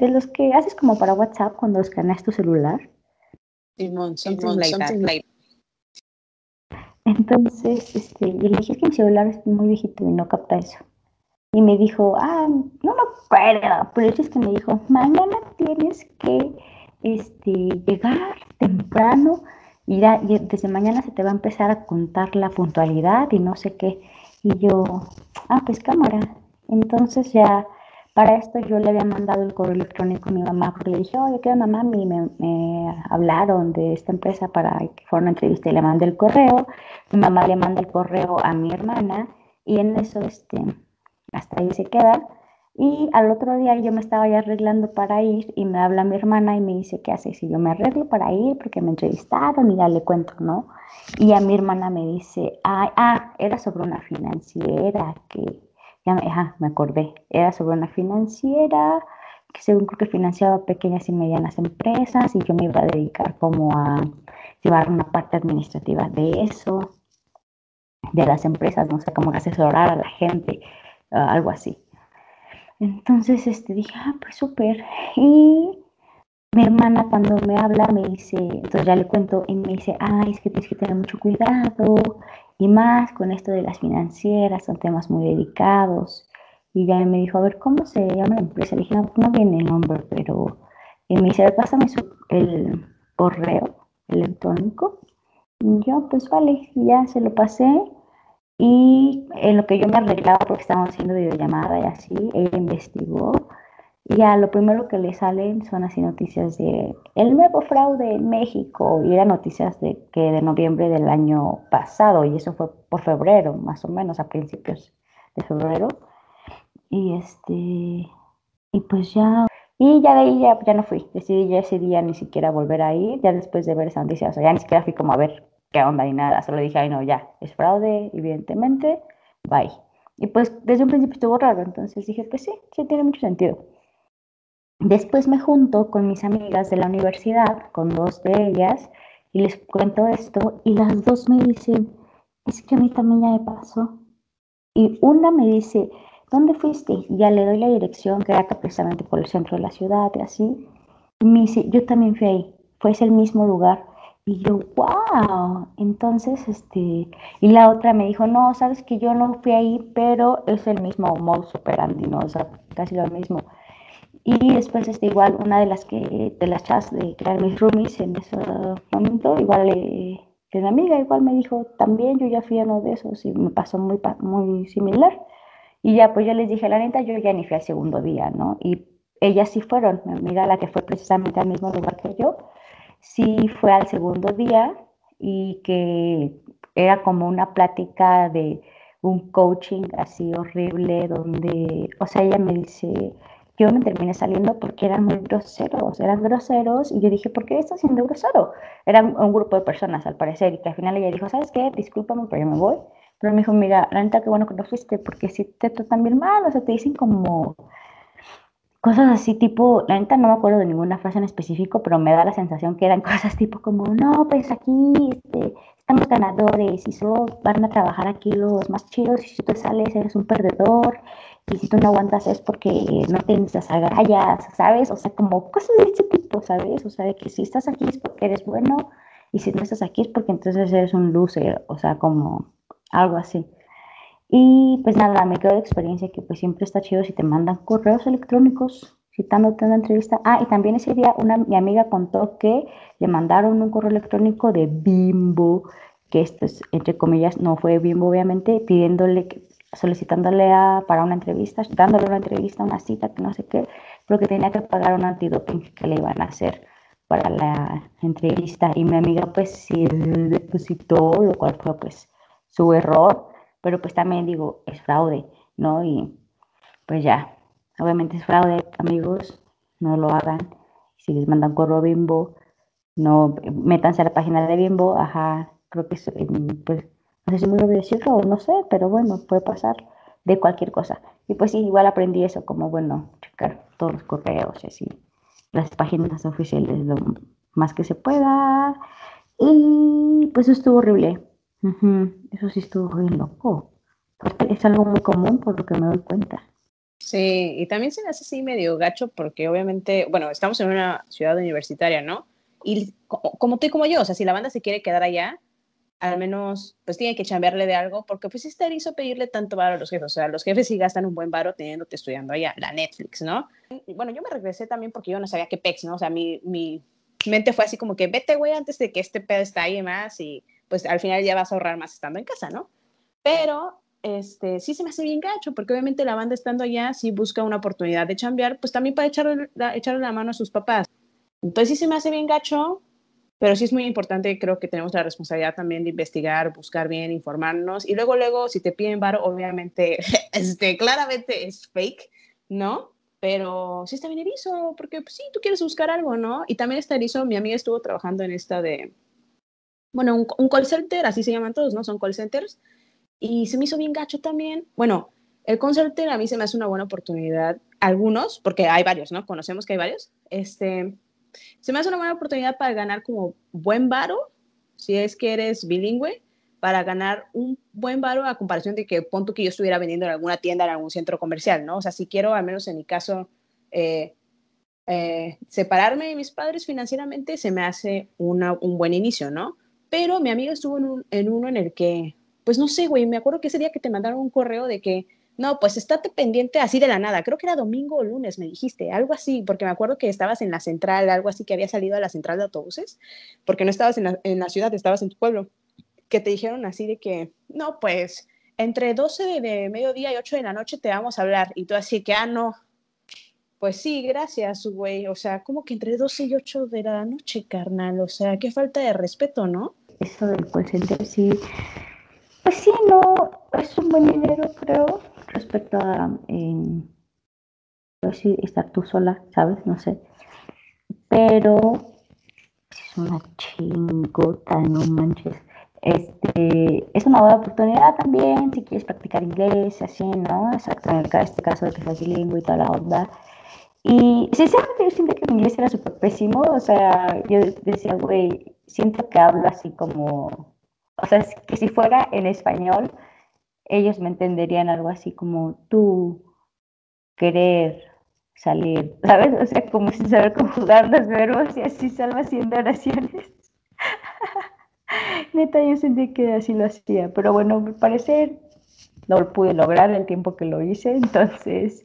De los que haces como para WhatsApp cuando escaneas tu celular. Simón, something, like, Entonces, este, y le dije que mi celular es muy viejito y no capta eso. Y me dijo, ah, no me acuerdo, pero es que me dijo, mañana tienes que este, llegar temprano y, y desde mañana se te va a empezar a contar la puntualidad y no sé qué. Y yo, ah, pues cámara. Entonces ya para esto yo le había mandado el correo electrónico a mi mamá porque le dije, oye, ¿qué mamá? Me, me, hablaron de esta empresa para que fuera una entrevista y le mandé el correo. Mi mamá le manda el correo a mi hermana y en eso, este, hasta ahí se queda. Y al otro día yo me estaba ya arreglando para ir y me habla mi hermana y me dice, ¿qué haces? Y yo me arreglo para ir porque me entrevistaron y ya le cuento, ¿no? Y a mi hermana me dice, ah, ah era sobre una financiera que, ya me, me acordé, era sobre una financiera que según creo que financiaba pequeñas y medianas empresas y yo me iba a dedicar como a llevar una parte administrativa de eso, de las empresas, no sé, cómo asesorar a la gente algo así. Entonces este, dije, ah, pues súper. Y mi hermana cuando me habla me dice, entonces ya le cuento y me dice, ay, es que tienes que tener mucho cuidado y más con esto de las financieras, son temas muy delicados. Y ya me dijo, a ver, ¿cómo se llama la empresa? Le dije, no, viene el nombre, pero... Y me dice, pásame el correo electrónico. Y yo, pues vale, ya se lo pasé. Y en lo que yo me arreglaba, porque estábamos haciendo videollamada y así, ella investigó. Y ya lo primero que le salen son así noticias de el nuevo fraude en México. Y eran noticias de que de noviembre del año pasado. Y eso fue por febrero, más o menos, a principios de febrero. Y este. Y pues ya. Y ya de ahí ya, ya no fui. Decidí ya ese día ni siquiera volver a ir. Ya después de ver esa noticia. O sea, ya ni siquiera fui como a ver qué onda ni nada. Solo dije, ay, no, ya, es fraude, evidentemente, bye. Y pues desde un principio estuvo raro, entonces dije, pues sí, sí tiene mucho sentido. Después me junto con mis amigas de la universidad, con dos de ellas, y les cuento esto, y las dos me dicen, es que a mí también ya me pasó. Y una me dice, ¿dónde fuiste? Y ya le doy la dirección, que era precisamente por el centro de la ciudad, y así. Y me dice, yo también fui ahí, fue ese el mismo lugar. Y yo, wow. Entonces, este, y la otra me dijo, no, sabes que yo no fui ahí, pero es el mismo modus operandi, ¿no? O sea, casi lo mismo. Y después, este, igual, una de las que, de las chas de crear mis roomies en ese momento, igual, eh, que una amiga, igual me dijo, también yo ya fui a uno de esos y me pasó muy, muy similar. Y ya, pues yo les dije, la neta, yo ya ni fui al segundo día, ¿no? Y ellas sí fueron, mi amiga, la que fue precisamente al mismo lugar que yo, sí fue al segundo día y que era como una plática de un coaching así horrible donde, o sea, ella me dice, yo me terminé saliendo porque eran muy groseros, eran groseros y yo dije, ¿por qué estás siendo grosero? Era un grupo de personas al parecer y que al final ella dijo, ¿sabes qué? Discúlpame, pero yo me voy. Pero me dijo, mira, la neta, qué bueno que no fuiste porque si te tratan bien mal, o sea, te dicen como cosas así tipo, la neta no me acuerdo de ninguna frase en específico, pero me da la sensación que eran (laughs) cosas tipo como, no, pues aquí estamos ganadores y solo van a trabajar aquí los más chidos y si tú te sales eres un perdedor y si tú no aguantas es porque no tienes las agallas, ¿sabes? O sea, como cosas de ese tipo, ¿sabes? O sea, de que si estás aquí es porque eres bueno y si no estás aquí es porque entonces eres un loser, o sea, como algo así. Y pues nada, me quedo de experiencia que pues siempre está chido si te mandan correos electrónicos citándote una entrevista. Ah, y también ese día una, mi amiga contó que le mandaron un correo electrónico de Bimbo, que esto es, entre comillas, no fue Bimbo obviamente, pidiéndole, solicitándole a, para una entrevista, dándole una entrevista, una cita, que no sé qué, pero que tenía que pagar un antidoping que le iban a hacer para la entrevista. Y mi amiga pues sí depositó, lo cual fue pues su error, pero pues también digo, es fraude, ¿no? Y pues ya, obviamente es fraude, amigos, no lo hagan. Si les mandan correo Bimbo, no métanse a la página de Bimbo, ajá, creo que es, pues, no sé si muy obvio decirlo o no sé, pero bueno, puede pasar de cualquier cosa. Y pues sí, igual aprendí eso, como bueno, checar todos los correos y así, las páginas oficiales lo más que se pueda. Y pues eso estuvo horrible. Eso sí estuvo muy loco. Es algo muy común por lo que me doy cuenta. Sí, y también se me hace así medio gacho porque obviamente, bueno, estamos en una ciudad universitaria, ¿no? Y como, tú y como yo, o sea, si la banda se quiere quedar allá, al menos pues tiene que chambearle de algo, porque pues está hizo pedirle tanto varo a los jefes, o sea, los jefes sí gastan un buen varo teniéndote estudiando allá, la Netflix, ¿no? Bueno, yo me regresé también porque yo no sabía qué pex, ¿no? O sea, mi, mi mente fue así como que vete, güey, antes de que este pedo está ahí más y pues al final ya vas a ahorrar más estando en casa, ¿no? Pero este, sí se me hace bien gacho, porque obviamente la banda estando allá, si busca una oportunidad de chambear, pues también para echarle la, echarle la mano a sus papás. Entonces sí se me hace bien gacho, pero sí es muy importante, creo que tenemos la responsabilidad también de investigar, buscar bien, informarnos, y luego, luego, si te piden bar, obviamente, (laughs) este, claramente es fake, ¿no? Pero sí está bien erizo, porque pues, sí, tú quieres buscar algo, ¿no? Y también está erizo, mi amiga estuvo trabajando en esta de, bueno, un, un call center, así se llaman todos, ¿no? Son call centers, y se me hizo bien gacho también. Bueno, el call center a mí se me hace una buena oportunidad, algunos, porque hay varios, ¿no? Conocemos que hay varios, este se me hace una buena oportunidad para ganar como buen varo, si es que eres bilingüe, para ganar un buen varo a comparación de que punto que yo estuviera vendiendo en alguna tienda, en algún centro comercial, ¿no? O sea, si quiero, al menos en mi caso, eh, eh, separarme de mis padres financieramente, se me hace una, un buen inicio, ¿no? Pero mi amiga estuvo en, en uno en el que, pues no sé, güey, me acuerdo que ese día que te mandaron un correo de que no, pues estate pendiente así de la nada. Creo que era domingo o lunes, me dijiste, algo así, porque me acuerdo que estabas en la central, algo así que había salido a la central de autobuses, porque no estabas en la, ciudad, estabas en tu pueblo, que te dijeron así de que, no, pues entre 12 de, mediodía y 8 de la noche te vamos a hablar. Y tú así que, ah, no, pues sí, gracias, güey. O sea, como que entre 12 y 8 de la noche, carnal. O sea, qué falta de respeto, ¿no? Eso del call sí. Pues sí, no, es un buen dinero, creo respecto a eh, estar tú sola, ¿sabes? No sé. Pero es una chingota, no manches. Este, es una buena oportunidad también si quieres practicar inglés, así, ¿no? Exacto, en este caso de que seas bilingüe y toda la onda. Y sinceramente yo siento que mi inglés era súper pésimo, o sea, yo decía, güey, siento que hablo así como, o sea, que si fuera en español, ellos me entenderían algo así como tú querer salir, (laughs) ¿sabes? O sea, como sin saber conjugar los verbos y así salvo haciendo oraciones. (laughs) Neta, yo sentí que así lo hacía, pero bueno, me parece lo pude lograr el tiempo que lo hice, entonces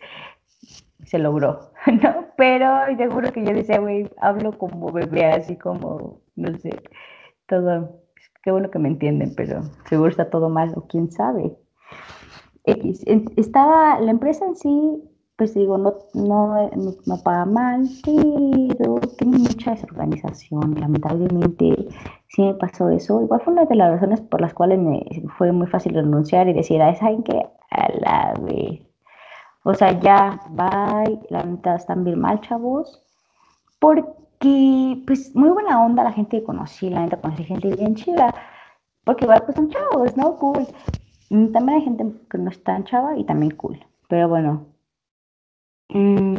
se logró, (laughs) ¿no? Pero seguro que yo decía, güey, hablo como bebé, así como, no sé, todo, qué bueno que me entienden, pero seguro está todo mal, o quién sabe. Estaba, la empresa en sí, pues digo, no, no, no, paga mal, pero tiene mucha desorganización. Lamentablemente sí me pasó eso. Igual fue una de las razones por las cuales me fue muy fácil renunciar y decir, ¿saben qué? A la vez. O sea, ya, bye, la neta están bien mal, chavos. Porque, pues, muy buena onda la gente que conocí, la neta conocí gente bien chida. Porque igual, pues son chavos, ¿no? Cool. Mm, también hay gente que no es tan chava y también cool. Pero bueno, mm,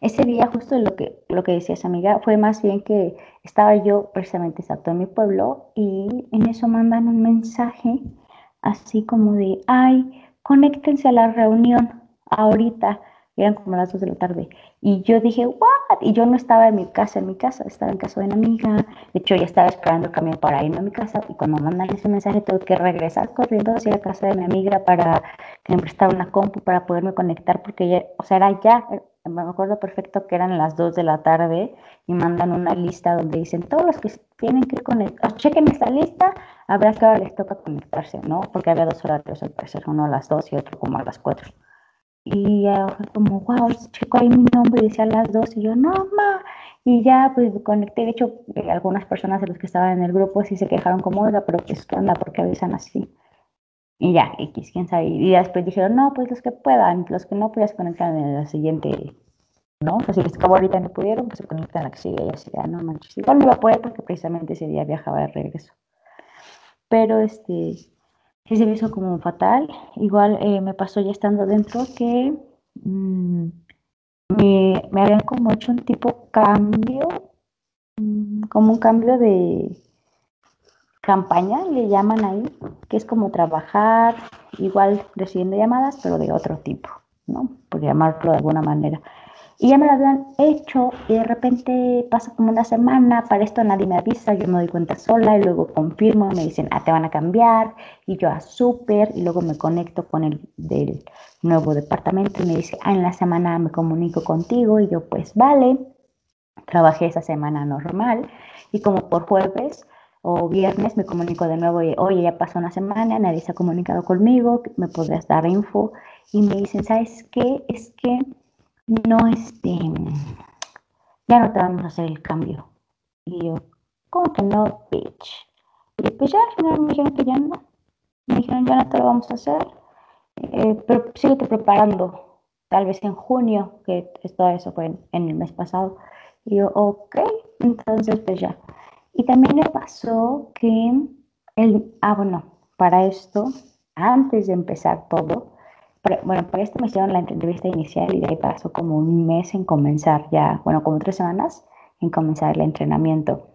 ese día justo lo que, lo que decía esa amiga fue más bien que estaba yo precisamente exacto en mi pueblo y en eso mandan un mensaje así como de, ay, conéctense a la reunión ahorita. Eran como las 2 de la tarde. Y yo dije, ¿what? Y yo no estaba en mi casa, en mi casa, estaba en casa de una amiga. De hecho, ya estaba esperando el camión para irme a mi casa. Y cuando mandan ese mensaje, tuve que regresar corriendo hacia la casa de mi amiga para que me prestara una compu para poderme conectar, porque ya, o sea, era ya, me acuerdo perfecto que eran las 2 de la tarde y mandan una lista donde dicen todos los que tienen que conectar, chequen esta lista, habrá que ahora les toca conectarse, ¿no? Porque había dos horarios al parecer, uno a las 2 y otro como a las 4. Y ya como, wow, checo ahí mi nombre y decía las 2 y yo, no, ma. Y ya pues conecté, de hecho, eh, algunas personas de los que estaban en el grupo sí se quejaron como, oiga, pero pues, ¿qué onda? ¿Por qué avisan así? Y ya, X, quién sabe. Y después dijeron, no, pues los que puedan, los que no, pues se conectan en la siguiente, ¿no? O sea, si les acabó ahorita no pudieron, pues se conectan a la que sigue. Y así, ya, no manches. Igual no iba a poder porque precisamente ese día viajaba de regreso. Pero este, sí se me hizo como fatal. Igual eh, me pasó ya estando dentro que mmm, me, habían como hecho un tipo cambio, mmm, como un cambio de campaña, le llaman ahí, que es como trabajar igual recibiendo llamadas, pero de otro tipo, ¿no? Por llamarlo de alguna manera. Y ya me lo habían hecho y de repente pasa como una semana, para esto nadie me avisa, yo me doy cuenta sola y luego confirmo, me dicen, ah, te van a cambiar y yo a ah, súper y luego me conecto con el del nuevo departamento y me dice, ah, en la semana me comunico contigo y yo pues vale, trabajé esa semana normal y como por jueves o viernes me comunico de nuevo y, oye, ya pasó una semana, nadie se ha comunicado conmigo, me podrías dar info. Y me dicen, ¿sabes qué? Es que no, este, ya no te vamos a hacer el cambio. Y yo, ¿cómo que no, bitch? Y pues ya al final me dijeron que ya no. Me dijeron, ya no te lo vamos a hacer, eh, pero síguete preparando. Tal vez en junio, que todo eso fue en el mes pasado. Y yo, ok, entonces pues ya. Y también le pasó que, el, ah, bueno, para esto, antes de empezar todo, bueno, para esto me hicieron la entrevista inicial y de ahí pasó como un mes en comenzar ya, bueno, como tres semanas en comenzar el entrenamiento.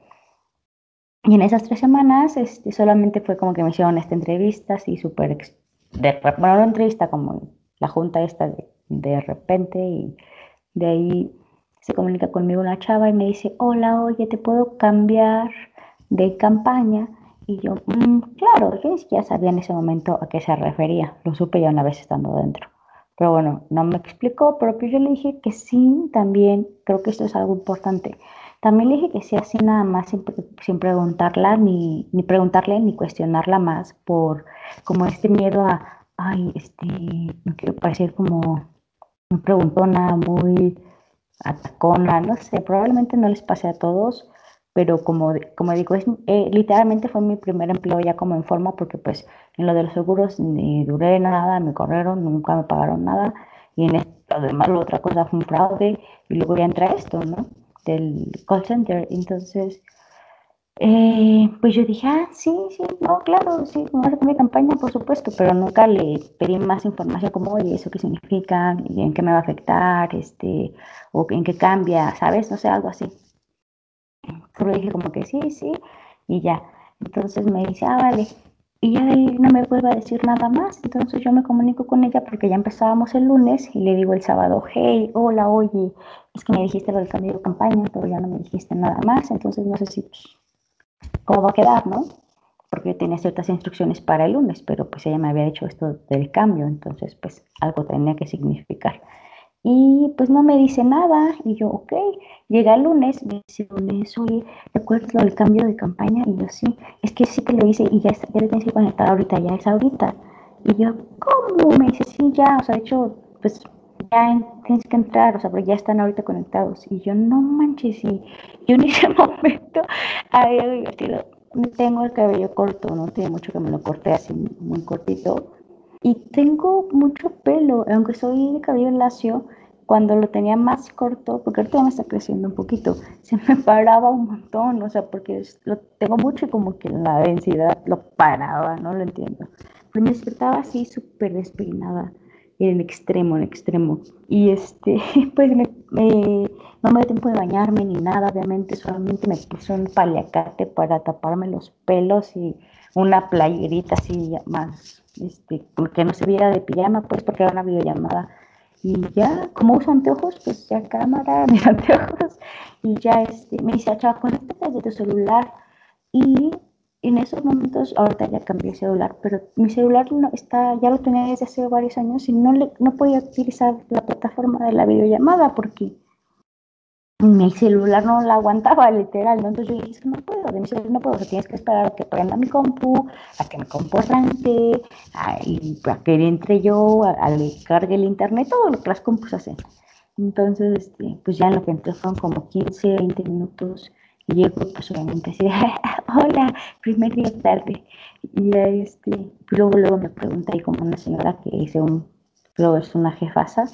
Y en esas tres semanas este, solamente fue como que me hicieron esta entrevista, así súper, bueno, una entrevista como la junta esta de, de repente y de ahí se comunica conmigo una chava y me dice, hola, oye, ¿te puedo cambiar de campaña? Y yo, mm, claro, yo ya sabía en ese momento a qué se refería, lo supe ya una vez estando dentro. Pero bueno, no me explicó, pero pues yo le dije que sí, también, creo que esto es algo importante. También le dije que sí, así nada más, sin, sin preguntarla, ni, ni preguntarle, ni cuestionarla más por como este miedo a, ay, este, no quiero parecer como muy preguntona, muy atacona, no sé, probablemente no les pase a todos, pero como, como digo, es, eh, literalmente fue mi primer empleo ya como en forma, porque pues en lo de los seguros ni duré nada, me corrieron, nunca me pagaron nada, y en esto, además la otra cosa fue un fraude, y luego ya entra esto, ¿no? Del call center, entonces eh, pues yo dije, ah, sí, sí, no, claro, sí, vamos a hacer mi campaña, por supuesto, pero nunca le pedí más información como, oye, ¿eso qué significa? ¿Y en qué me va a afectar? Este, o en qué cambia, ¿sabes? No sé, algo así. Solo dije como que sí, sí, y ya. Entonces me dice, ah, vale. Y ya de ahí no me vuelve a decir nada más. Entonces yo me comunico con ella porque ya empezábamos el lunes y le digo el sábado, hey, hola, oye, es que me dijiste lo del cambio de campaña, pero ya no me dijiste nada más. Entonces no sé si cómo va a quedar, ¿no? Porque yo tenía ciertas instrucciones para el lunes, pero pues ella me había dicho esto del cambio, entonces pues algo tenía que significar. Y pues no me dice nada, y yo, ok, llega el lunes, me dice lunes, oye, ¿recuerdas lo del cambio de campaña? Y yo, sí, es que sí que lo hice y ya, está, ya le tienes que conectar ahorita, ya es ahorita. Y yo, ¿cómo? Me dice, sí, ya, o sea, de hecho, pues ya tienes que entrar, o sea, pero ya están ahorita conectados. Y yo, no manches, y yo en ese (laughs) momento había divertido. Tengo el cabello corto, no tiene mucho que me lo corté así muy cortito. Y tengo mucho pelo, aunque soy de cabello lacio, cuando lo tenía más corto, porque ahorita me está creciendo un poquito, se me (laughs) paraba un montón, o sea, porque lo tengo mucho y como que la densidad lo paraba, no lo entiendo. Pero me despertaba así súper despeinada en extremo, en extremo. Y este, (laughs) pues me, no me dio tiempo de bañarme ni nada, obviamente, solamente me puse un paliacate para taparme los pelos y una playerita así más, este, porque no se viera de pijama, pues porque era una videollamada. Y ya, como uso anteojos, pues ya cámara, (laughs) mis anteojos, y ya este, me dice, chava, conéctate desde tu celular. Y en esos momentos, ahorita ya cambié el celular, pero mi celular no está, ya lo tenía desde hace varios años y no, le, no podía utilizar la plataforma de la videollamada porque mi celular no la aguantaba, (laughs) literal. Entonces yo dije, no puedo, de mi celular no puedo, o tienes que esperar a que prenda mi compu, a que me compu arranque, a, que entre yo, a, que cargue el internet, todo lo que las compus hacen. Entonces, este, pues ya en lo que entré fueron como 15, 20 minutos, y llego pues obviamente así, (laughs) hola, primer día tarde. Y ya este, luego, luego me pregunta ahí como una señora que un, luego es una jefasa,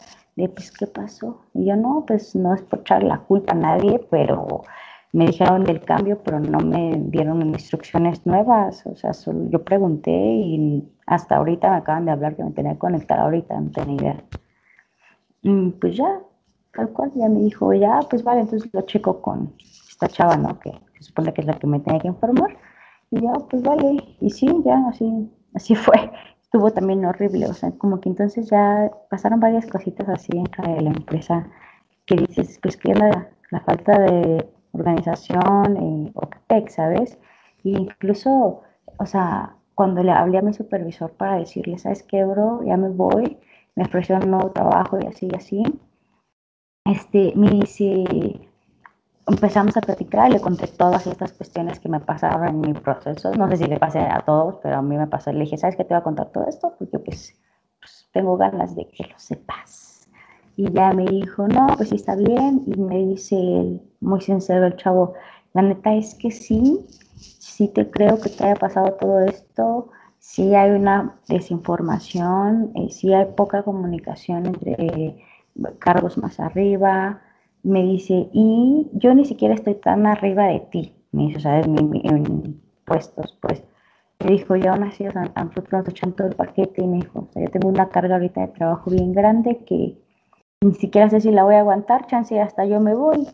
pues, ¿qué pasó? Y yo, no, pues no es por echar la culpa a nadie, pero me dijeron del cambio, pero no me dieron instrucciones nuevas. O sea, solo yo pregunté y hasta ahorita me acaban de hablar que me tenía que conectar ahorita, no tenía idea. Y pues ya, tal cual, ya me dijo, ya, pues vale, entonces lo checo con esta chava, ¿no? Que se supone que es la que me tenía que informar. Y ya, pues vale, y sí, ya, así, así (laughs) fue estuvo también horrible, o sea, como que entonces ya pasaron varias cositas así dentro de la empresa que dices, pues que la, la falta de organización eh, o ¿sabes? E incluso, o sea, cuando le hablé a mi supervisor para decirle, ¿sabes qué, bro? Ya me voy, me ofreció un nuevo trabajo y así y así, este, me dice, empezamos a platicar, le conté todas estas cuestiones que me pasaron en mi proceso. No sé si le pasé a todos, pero a mí me pasó. Le dije, ¿sabes qué te voy a contar todo esto? Porque pues, pues tengo ganas de que lo sepas. Y ya me dijo, no, pues sí está bien. Y me dice, muy sincero el chavo, la neta es que sí, sí te creo que te haya pasado todo esto. Sí hay una desinformación, eh, sí hay poca comunicación entre cargos más arriba me dice, y yo ni siquiera estoy tan arriba de ti, me dice, o sea, en, en puestos, pues. Me dijo, yo aún así, o sea, echando todo el paquete y me dijo, o sea, yo tengo una carga ahorita de trabajo bien grande que ni siquiera sé si la voy a aguantar, chance hasta yo me voy.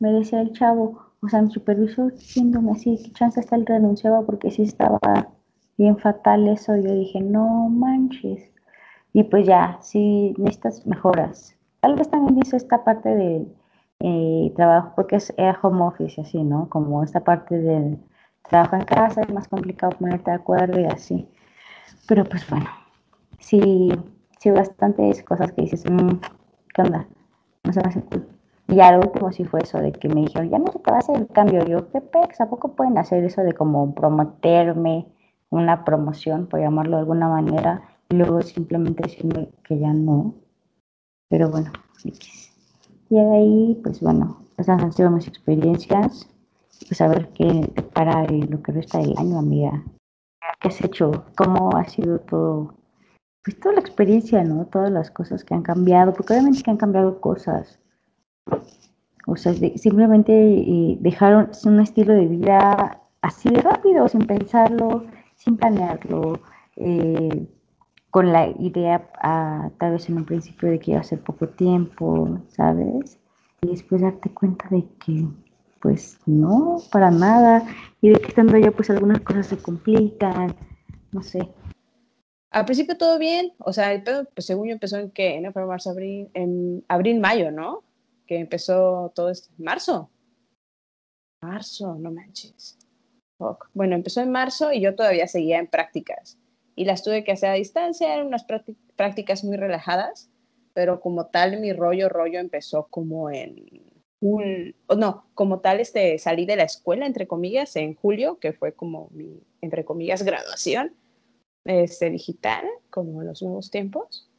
Me decía el chavo, o sea, mi supervisor diciéndome así, que chance hasta él renunciaba porque sí estaba bien fatal eso. Yo dije, no manches. Y pues ya, sí, necesitas mejoras. Tal vez también dice esta parte de eh, trabajo, porque es home office, así, ¿no? Como esta parte del trabajo en casa es más complicado ponerte de acuerdo y así. Pero pues bueno, sí, sí, bastantes cosas que dices, mmm, ¿qué onda? No se me hace cool. Y ya lo último sí fue eso, de que me dijeron, ya no te va a hacer el cambio. Yo, ¿qué pex? ¿A poco pueden hacer eso de como prometerme una promoción, por llamarlo de alguna manera, y luego simplemente decirme que ya no? Pero bueno, y ahí, pues bueno, esas han sido mis experiencias. Pues a ver qué para lo que resta del año, amiga. ¿Qué has hecho? ¿Cómo ha sido todo? Pues toda la experiencia, ¿no? Todas las cosas que han cambiado, porque obviamente que han cambiado cosas. O sea, simplemente eh, dejaron un estilo de vida así de rápido, sin pensarlo, sin planearlo. Eh, con la idea ah, tal vez en un principio de que iba a ser poco tiempo, ¿sabes? Y después darte cuenta de que pues no, para nada, y de que estando allá pues algunas cosas se complican, no sé. Al principio todo bien, o sea, el pues según yo empezó en que, en marzo, abril, en abril, mayo, ¿no? Que empezó todo esto, marzo. Marzo, no manches. Bueno, empezó en marzo y yo todavía seguía en prácticas y las tuve que hacer a distancia, eran unas prácticas muy relajadas, pero como tal mi rollo, rollo empezó como en un, no, como tal este, salí de la escuela, entre comillas, en julio, que fue como mi, entre comillas, graduación este, digital, como en los nuevos tiempos.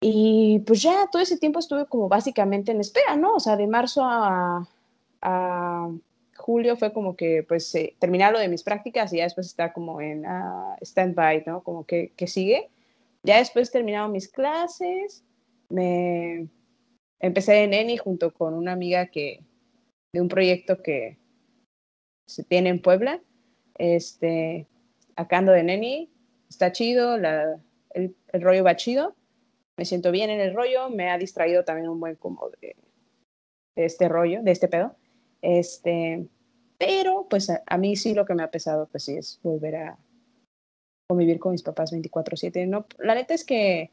Y pues ya todo ese tiempo estuve como básicamente en espera, ¿no? O sea, de marzo a, a julio fue como que pues eh, terminar lo de mis prácticas y ya después está como en uh, stand-by, ¿no? Como que, que, sigue. Ya después terminado mis clases, me empecé en ENI junto con una amiga que, de un proyecto que se tiene en Puebla. Este, acá ando de Neni, está chido, la, el, el, rollo va chido, me siento bien en el rollo, me ha distraído también un buen como de, de este rollo, de este pedo. Este, pero pues a, mí sí lo que me ha pesado pues sí es volver a convivir con mis papás 24/7. No, la neta es que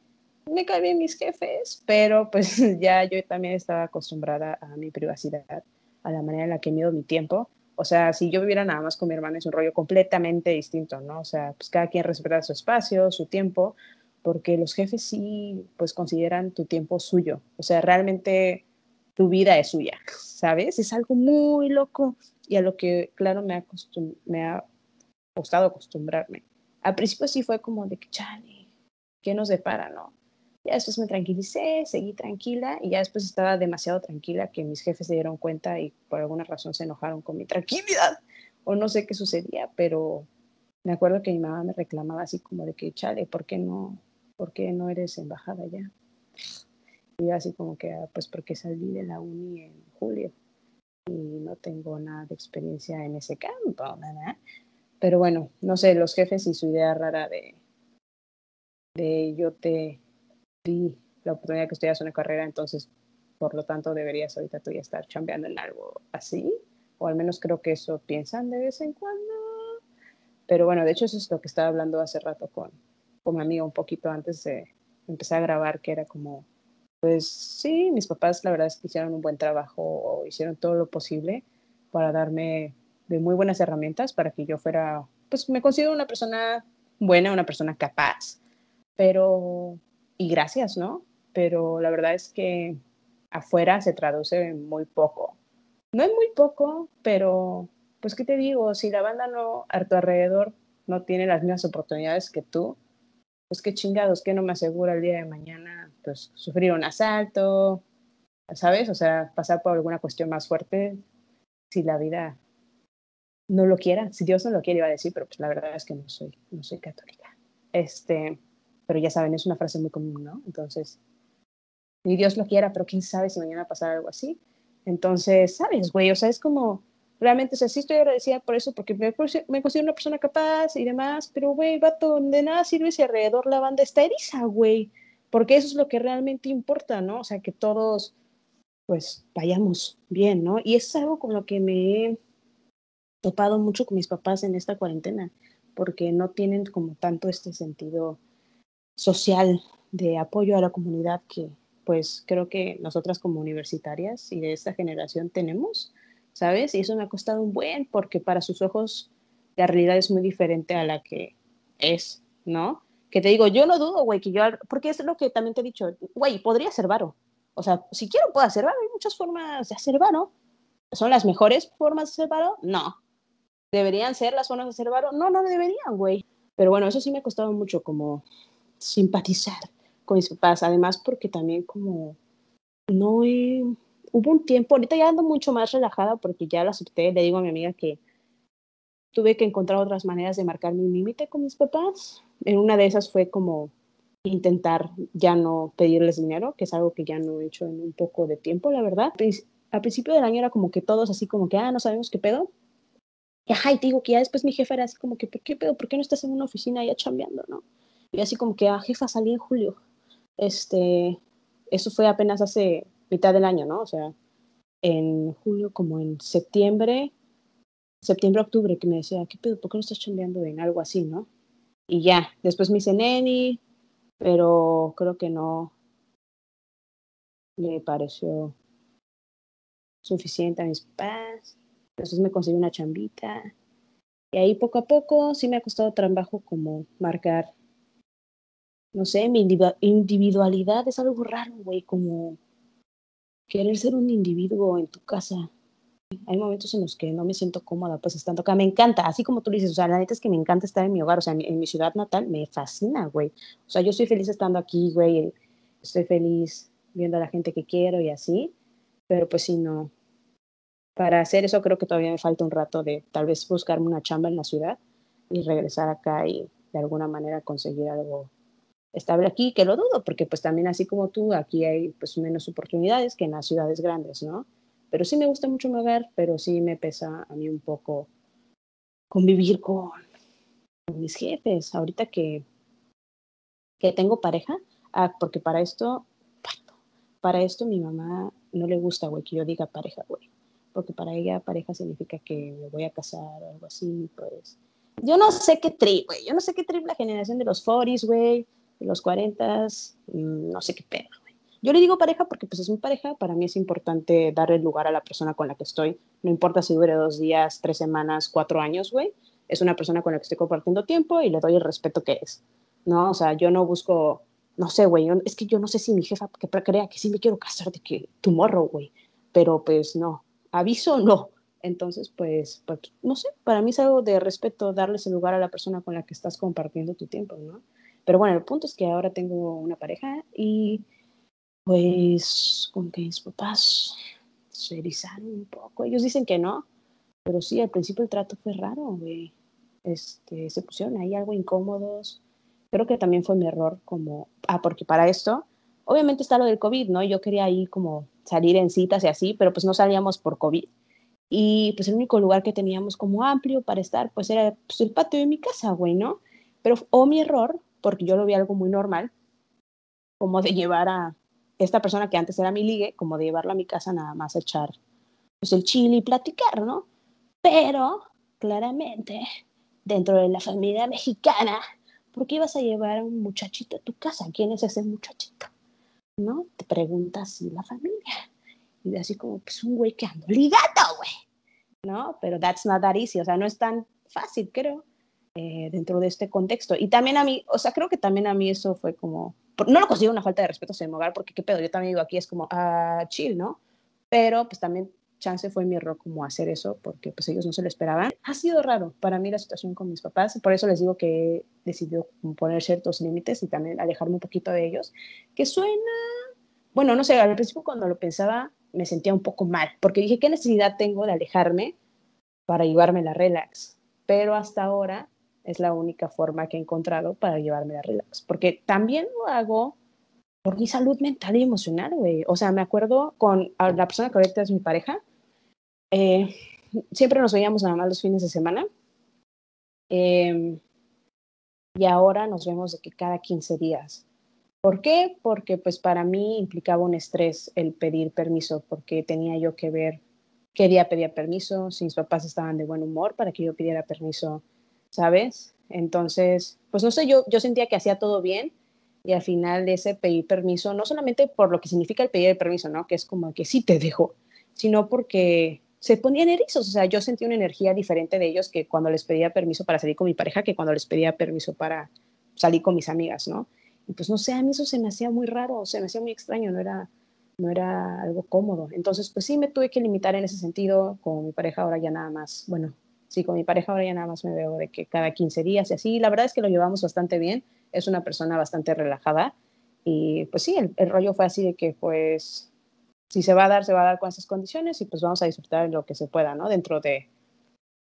me caen bien mis jefes, pero pues (laughs) ya yo también estaba acostumbrada a mi privacidad, a la manera en la que mido mi tiempo. O sea, si yo viviera nada más con mi hermana es un rollo completamente distinto, ¿no? O sea, pues cada quien respeta su espacio, su tiempo, porque los jefes sí, pues consideran tu tiempo suyo. O sea, realmente tu vida es suya, ¿sabes? Es algo muy loco y a lo que, claro, me ha, me ha costado acostumbrarme. Al principio sí fue como de que, chale, ¿qué nos depara, no? Ya después me tranquilicé, seguí tranquila y ya después estaba demasiado tranquila que mis jefes se dieron cuenta y por alguna razón se enojaron con mi tranquilidad o no sé qué sucedía, pero me acuerdo que mi mamá me reclamaba así como de que, chale, ¿por qué no, por qué no eres embajada ya? Así como que, ah, pues porque salí de la uni en julio y no tengo nada de experiencia en ese campo, ¿verdad? Pero bueno, no sé, los jefes y su idea rara de, de yo te di la oportunidad que estudias una carrera, entonces por lo tanto deberías ahorita tú ya estar chambeando en algo así, o al menos creo que eso piensan de vez en cuando. Pero bueno, de hecho eso es lo que estaba hablando hace rato con, con mi amiga un poquito antes de empezar a grabar, que era como, pues sí, mis papás la verdad es que hicieron un buen trabajo o hicieron todo lo posible para darme de muy buenas herramientas para que yo fuera, pues me considero una persona buena, una persona capaz, pero y gracias, ¿no? Pero la verdad es que afuera se traduce en muy poco. No es muy poco, pero pues qué te digo, si la banda no a tu alrededor no tiene las mismas oportunidades que tú, pues qué chingados, que no me asegura el día de mañana pues sufrir un asalto, ¿sabes? O sea, pasar por alguna cuestión más fuerte si la vida no lo quiera, si Dios no lo quiere iba a decir, pero pues la verdad es que no soy no soy católica. Este, pero ya saben, es una frase muy común, ¿no? Entonces, ni Dios lo quiera, pero quién sabe si mañana pasará algo así. Entonces, ¿sabes, güey? O sea, es como, realmente, o sea, sí estoy agradecida por eso, porque me, me considero una persona capaz y demás, pero, güey, vato, de nada sirve si alrededor la banda está eriza, güey, porque eso es lo que realmente importa, ¿no? O sea, que todos, pues, vayamos bien, ¿no? Y es algo con lo que me he topado mucho con mis papás en esta cuarentena, porque no tienen como tanto este sentido social de apoyo a la comunidad que pues creo que nosotras como universitarias y de esta generación tenemos, ¿sabes? Y eso me ha costado un buen porque para sus ojos la realidad es muy diferente a la que es, ¿no? Que te digo, yo no dudo, güey, que yo, porque es lo que también te he dicho, güey, podría ser varo. O sea, si quiero puedo hacer varo, hay muchas formas de hacer varo. ¿Son las mejores formas de hacer varo? No. ¿Deberían ser las formas de hacer varo? No, no deberían, güey. Pero bueno, eso sí me ha costado mucho como simpatizar con mis papás, además porque también como no he, hubo un tiempo, ahorita ya ando mucho más relajada porque ya la acepté, le digo a mi amiga que tuve que encontrar otras maneras de marcar mi límite con mis papás. En una de esas fue como intentar ya no pedirles dinero, que es algo que ya no he hecho en un poco de tiempo, la verdad. Al principio del año era como que todos así como que, ah, no sabemos qué pedo. Y ajá, y te digo que ya después mi jefe era así como que, ¿por qué pedo? ¿Por qué no estás en una oficina ya chambeando, no? Y así como que, ah, jefa, salí en julio. Este, eso fue apenas hace mitad del año, ¿no? O sea, en julio, como en septiembre, septiembre, octubre, que me decía, ¿qué pedo? ¿Por qué no estás chambeando en algo así, no? Y ya, después me hice neni, pero creo que no le pareció suficiente a mis papás. Entonces me conseguí una chambita. Y ahí poco a poco sí me ha costado trabajo como marcar no sé, mi individualidad es algo raro, güey, como querer ser un individuo en tu casa. Hay momentos en los que no me siento cómoda, pues estando acá. Me encanta, así como tú dices, o sea, la neta es que me encanta estar en mi hogar, o sea, en mi, ciudad natal me fascina, güey. O sea, yo estoy feliz estando aquí, güey, estoy feliz viendo a la gente que quiero y así, pero pues sí, no. Para hacer eso creo que todavía me falta un rato de tal vez buscarme una chamba en la ciudad y regresar acá y de alguna manera conseguir algo estable aquí, que lo dudo, porque pues también así como tú, aquí hay pues menos oportunidades que en las ciudades grandes, ¿no? Pero sí me gusta mucho mi hogar, pero sí me pesa a mí un poco convivir con, mis jefes. Ahorita que, que tengo pareja, ah, porque para esto, para esto mi mamá no le gusta, güey, que yo diga pareja, güey. Porque para ella pareja significa que me voy a casar o algo así, pues. Yo no sé qué tri, güey. Yo no sé qué tri la generación de los 40 güey los 40, mm, no sé qué pedo, güey. Yo le digo pareja porque pues es mi pareja, para mí es importante darle lugar a la persona con la que estoy, no importa si dure dos días, tres semanas, cuatro años, güey, es una persona con la que estoy compartiendo tiempo y le doy el respeto que es, ¿no? O sea, yo no busco, no sé, güey, es que yo no sé si mi jefa que crea que sí me quiero casar de que tu morro, güey, pero pues no, aviso no. Entonces, pues, pues, no sé, para mí es algo de respeto darles el lugar a la persona con la que estás compartiendo tu tiempo, ¿no? Pero bueno, el punto es que ahora tengo una pareja y pues con que mis papás se erizaron un poco. Ellos dicen que no, pero sí, al principio el trato fue raro, güey. Este, se pusieron ahí algo incómodos. Creo que también fue mi error como, ah, porque para esto, obviamente está lo del COVID, ¿no? Yo quería ir como salir en citas y así, pero pues no salíamos por COVID. Y pues el único lugar que teníamos como amplio para estar, pues era pues, el patio de mi casa, güey, ¿no? Pero, o mi error, porque yo lo vi algo muy normal, como de llevar a esta persona que antes era mi ligue, como de llevarla a mi casa nada más echar pues el chile y platicar, ¿no? Pero, claramente, dentro de la familia mexicana, ¿por qué ibas a llevar a un muchachito a tu casa? ¿Quién es ese muchachito? ¿No? Te preguntas si la familia. Y así como, pues un güey que ando ligado, güey. ¿No? Pero that's not that easy, o sea, no es tan fácil, creo. Eh, dentro de este contexto. Y también a mí, o sea, creo que también a mí eso fue como, no lo considero una falta de respeto mi hogar, porque qué pedo, yo también digo aquí es como, ah, chill, ¿no? Pero pues también chance fue mi error como hacer eso, porque pues ellos no se lo esperaban. Ha sido raro para mí la situación con mis papás, por eso les digo que he decidido poner ciertos límites y también alejarme un poquito de ellos, que suena, bueno, no sé, al principio cuando lo pensaba me sentía un poco mal, porque dije, ¿qué necesidad tengo de alejarme para llevarme la relax? Pero hasta ahora es la única forma que he encontrado para llevarme a relax. Porque también lo hago por mi salud mental y emocional, güey. O sea, me acuerdo con la persona ahorita es mi pareja, eh, siempre nos veíamos nada más los fines de semana. Em, y ahora nos vemos de que cada 15 días. ¿Por qué? Porque pues para mí implicaba un estrés el pedir permiso, porque tenía yo que ver qué día pedía permiso, si mis papás estaban de buen humor para que yo pidiera permiso ¿sabes? Entonces, pues no sé, yo, yo sentía que hacía todo bien y al final de ese pedir permiso, no solamente por lo que significa el pedir el permiso, ¿no? Que es como que sí te dejo, sino porque se ponían erizos, o sea, yo sentía una energía diferente de ellos que cuando les pedía permiso para salir con mi pareja que cuando les pedía permiso para salir con mis amigas, ¿no? Y pues no sé, a mí eso se me hacía muy raro, se me hacía muy extraño, no era, no era algo cómodo. Entonces, pues sí me tuve que limitar en ese sentido, con mi pareja ahora ya nada más, bueno, Sí, con mi pareja ahora ya nada más me veo de que cada 15 días y así. La verdad es que lo llevamos bastante bien. Es una persona bastante relajada. Y pues sí, el, rollo fue así de que pues si se va a dar, se va a dar con esas condiciones y pues vamos a disfrutar lo que se pueda, ¿no? Dentro de,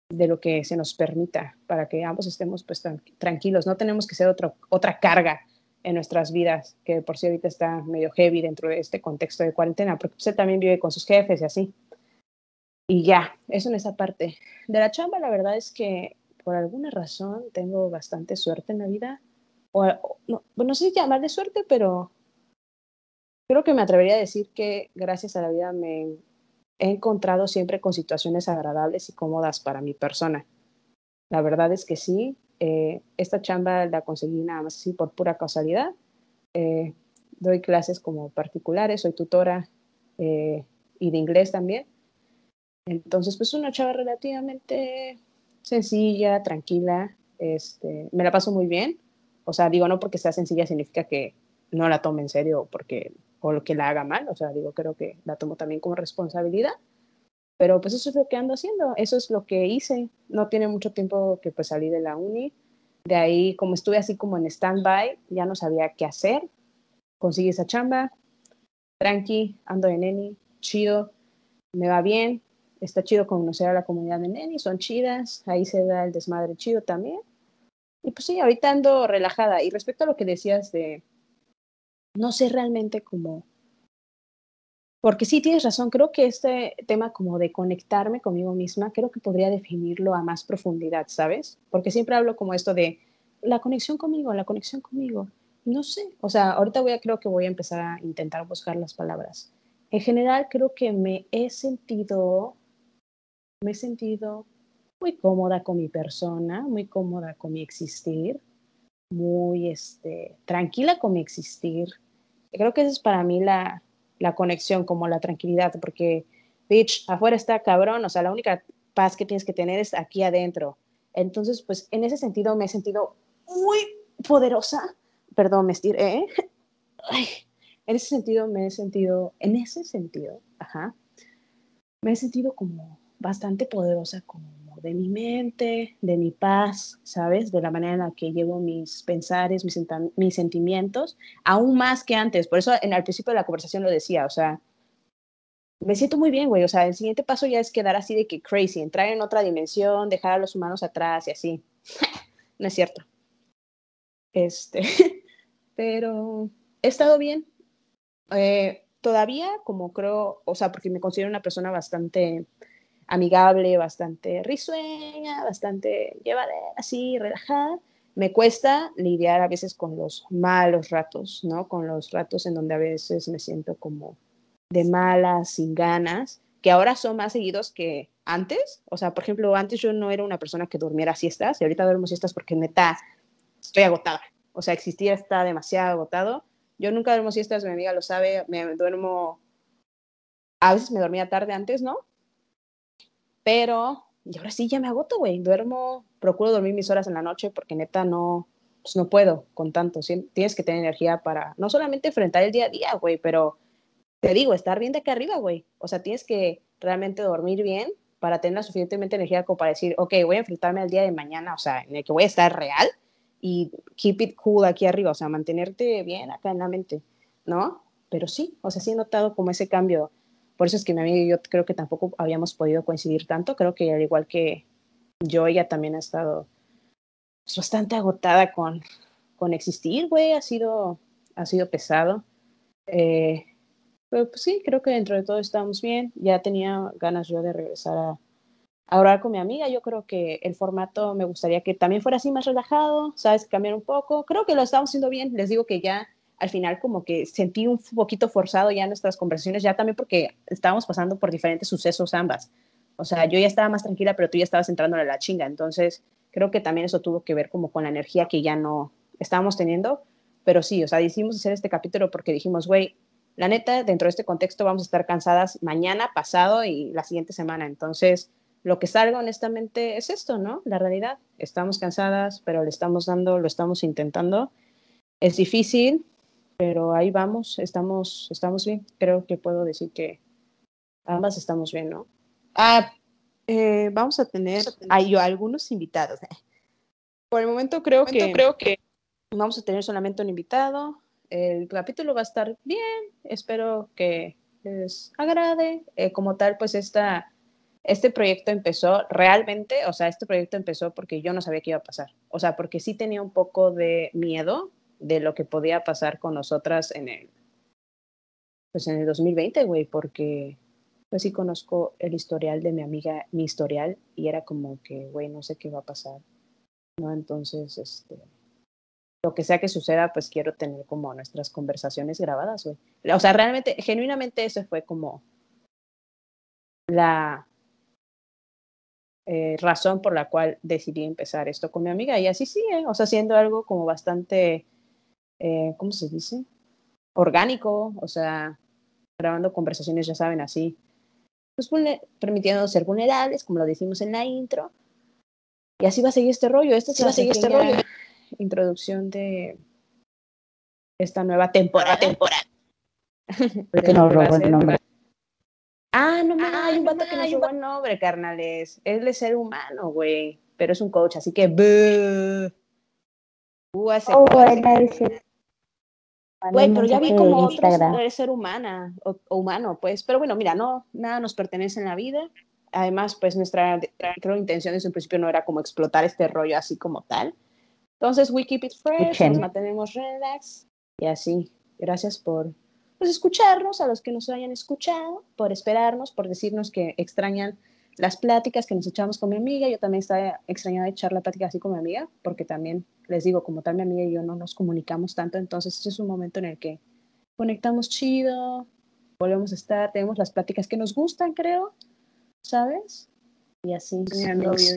de lo que se nos permita para que ambos estemos pues tranquilos. No tenemos que ser otro, otra carga en nuestras vidas, que por sí ahorita está medio heavy dentro de este contexto de cuarentena, porque usted también vive con sus jefes y así. Y ya, eso en esa parte. De la chamba, la verdad es que por alguna razón tengo bastante suerte en la vida. O, no, no sé si llamar de suerte, pero creo que me atrevería a decir que gracias a la vida me he encontrado siempre con situaciones agradables y cómodas para mi persona. La verdad es que sí, eh, esta chamba la conseguí nada más así por pura causalidad. Eh, doy clases como particulares, soy tutora eh, y de inglés también. Entonces, pues una chava relativamente sencilla, tranquila, este, me la paso muy bien. O sea, digo, no porque sea sencilla significa que no la tome en serio porque, o que la haga mal. O sea, digo, creo que la tomo también como responsabilidad. Pero pues eso es lo que ando haciendo, eso es lo que hice. No tiene mucho tiempo que pues salí de la uni. De ahí, como estuve así como en stand-by, ya no sabía qué hacer. Conseguí esa chamba, tranqui, ando de neni, chido, me va bien, está chido conocer a la comunidad de Neni, son chidas, ahí se da el desmadre chido también. Y pues sí, ahorita ando relajada. Y respecto a lo que decías de, no sé realmente cómo, porque sí tienes razón, creo que este tema como de conectarme conmigo misma, creo que podría definirlo a más profundidad, ¿sabes? Porque siempre hablo como esto de la conexión conmigo, la conexión conmigo. No sé, o sea, ahorita voy a, creo que voy a empezar a intentar buscar las palabras. En general, creo que me he sentido me he sentido muy cómoda con mi persona, muy cómoda con mi existir. muy este, tranquila con mi existir. Creo que esa es para mí la, conexión, como la tranquilidad, porque, bitch, afuera está cabrón, o sea, la única paz que tienes que tener es aquí adentro. Entonces, pues en ese sentido me he sentido muy poderosa. Perdón, me estiré. ¿eh? (laughs) en ese sentido me he sentido, en ese sentido, ajá, me he sentido como bastante poderosa, como de mi mente, de mi paz, ¿sabes? De la manera en la que llevo mis pensares, mis, sentimientos, aún más que antes. Por eso en, al principio de la conversación lo decía, o sea, me siento muy bien, güey. O sea, el siguiente paso ya es quedar así de que crazy, entrar en otra dimensión, dejar a los humanos atrás y así. (laughs) no es cierto. Este, (laughs) pero he estado bien. Eh, todavía, como creo, o sea, porque me considero una persona bastante amigable, bastante risueña, bastante llevadera, así, relajada. Me cuesta lidiar a veces con los malos ratos, ¿no? Con los ratos en donde a veces me siento como de malas, sin ganas, que ahora son más seguidos que antes. O sea, por ejemplo, antes yo no era una persona que durmiera siestas y ahorita duermo siestas porque neta estoy agotada. O sea, existir está demasiado agotado. Yo nunca duermo siestas, mi amiga lo sabe, me duermo, a veces me dormía tarde antes, ¿no? Pero, y ahora sí ya me agoto, güey. Duermo, procuro dormir mis horas en la noche porque neta no, pues no puedo con tanto. Tienes que tener energía para no solamente enfrentar el día a día, güey, pero te digo, estar bien de acá arriba, güey. O sea, tienes que realmente dormir bien para tener la suficientemente energía como para decir, ok, voy a enfrentarme al día de mañana, o sea, en el que voy a estar real y keep it cool aquí arriba, o sea, mantenerte bien acá en la mente, ¿no? Pero sí, o sea, sí he notado como ese cambio por eso es que mi amiga y yo creo que tampoco habíamos podido coincidir tanto. Creo que al igual que yo, ella también ha estado pues, bastante agotada con, con existir, güey. Ha sido, ha sido pesado. Eh, pero pues sí, creo que dentro de todo estamos bien. Ya tenía ganas yo de regresar a, a orar con mi amiga. Yo creo que el formato me gustaría que también fuera así más relajado, ¿sabes? Cambiar un poco. Creo que lo estamos haciendo bien. Les digo que ya al final como que sentí un poquito forzado ya nuestras conversaciones, ya también porque estábamos pasando por diferentes sucesos ambas. O sea, yo ya estaba más tranquila, pero tú ya estabas entrando a la chinga. Entonces, creo que también eso tuvo que ver como con la energía que ya no estábamos teniendo. Pero sí, o sea, decidimos hacer este capítulo porque dijimos, güey, la neta, dentro de este contexto vamos a estar cansadas mañana, pasado y la siguiente semana. Entonces, lo que salga honestamente es esto, ¿no? La realidad. Estamos cansadas, pero le estamos dando, lo estamos intentando. Es difícil, pero ahí vamos, estamos, estamos bien. Creo que puedo decir que ambas estamos bien, ¿no? Ah, eh, vamos a tener hay algunos invitados. Por el momento creo que creo que vamos a tener solamente un invitado. El capítulo va a estar bien. Espero que les agrade. Eh, como tal, pues esta, este proyecto empezó realmente, o sea, este proyecto empezó porque yo no sabía qué iba a pasar. O sea, porque sí tenía un poco de miedo de lo que podía pasar con nosotras en el, pues en el 2020, güey, porque pues sí conozco el historial de mi amiga, mi historial, y era como que, güey, no sé qué va a pasar, ¿no? Entonces, este, lo que sea que suceda, pues quiero tener como nuestras conversaciones grabadas, güey. O sea, realmente, genuinamente, ese fue como la eh, razón por la cual decidí empezar esto con mi amiga, y así sigue, o sea, haciendo algo como bastante eh, ¿cómo se dice? Orgánico, o sea, grabando conversaciones, ya saben, así, pues permitiendo ser vulnerables, como lo decimos en la intro. Y así va a seguir este rollo. Esta va a seguir este rollo. Introducción de esta nueva temporada. temporada. (laughs) Porque nos robó el nombre. Ah, no, ah, hay un vato que nos robó el nombre, carnales. Él es ser humano, güey. Pero es un coach, así que. Uh, oh, Güey, pero ya vi como eres ser humana o, humano, pues. Pero bueno, mira, no, nada nos pertenece en la vida. Además, pues nuestra, creo, intención desde un principio no era como explotar este rollo así como tal. Entonces, we keep it fresh, nos mantenemos relax y así. Gracias por pues, escucharnos, a los que nos hayan escuchado, por esperarnos, por decirnos que extrañan las pláticas que nos echamos con mi amiga. Yo también estaba extrañada de echar la plática así con mi amiga, porque también les digo, como tal, mi amiga y yo no nos comunicamos tanto, entonces este es un momento en el que conectamos chido, volvemos a estar, tenemos las pláticas que nos gustan, creo, ¿sabes? Y así,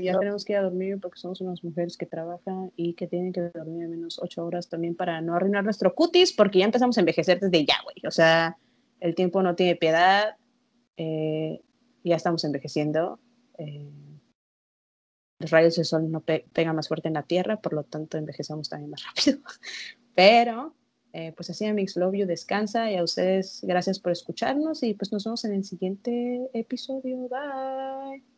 ya tenemos que ir a dormir porque somos unas mujeres que trabajan y que tienen que dormir al menos ocho horas también para no arruinar nuestro cutis, porque ya empezamos a envejecer desde ya, güey. O sea, el tiempo no tiene piedad, eh, ya estamos envejeciendo. Eh, los rayos del sol no pegan más fuerte en la tierra, por lo tanto envejecemos también más rápido. (laughs) Pero, eh, pues así, amigos, love you, descansa y a ustedes gracias por escucharnos y pues nos vemos en el siguiente episodio. Bye.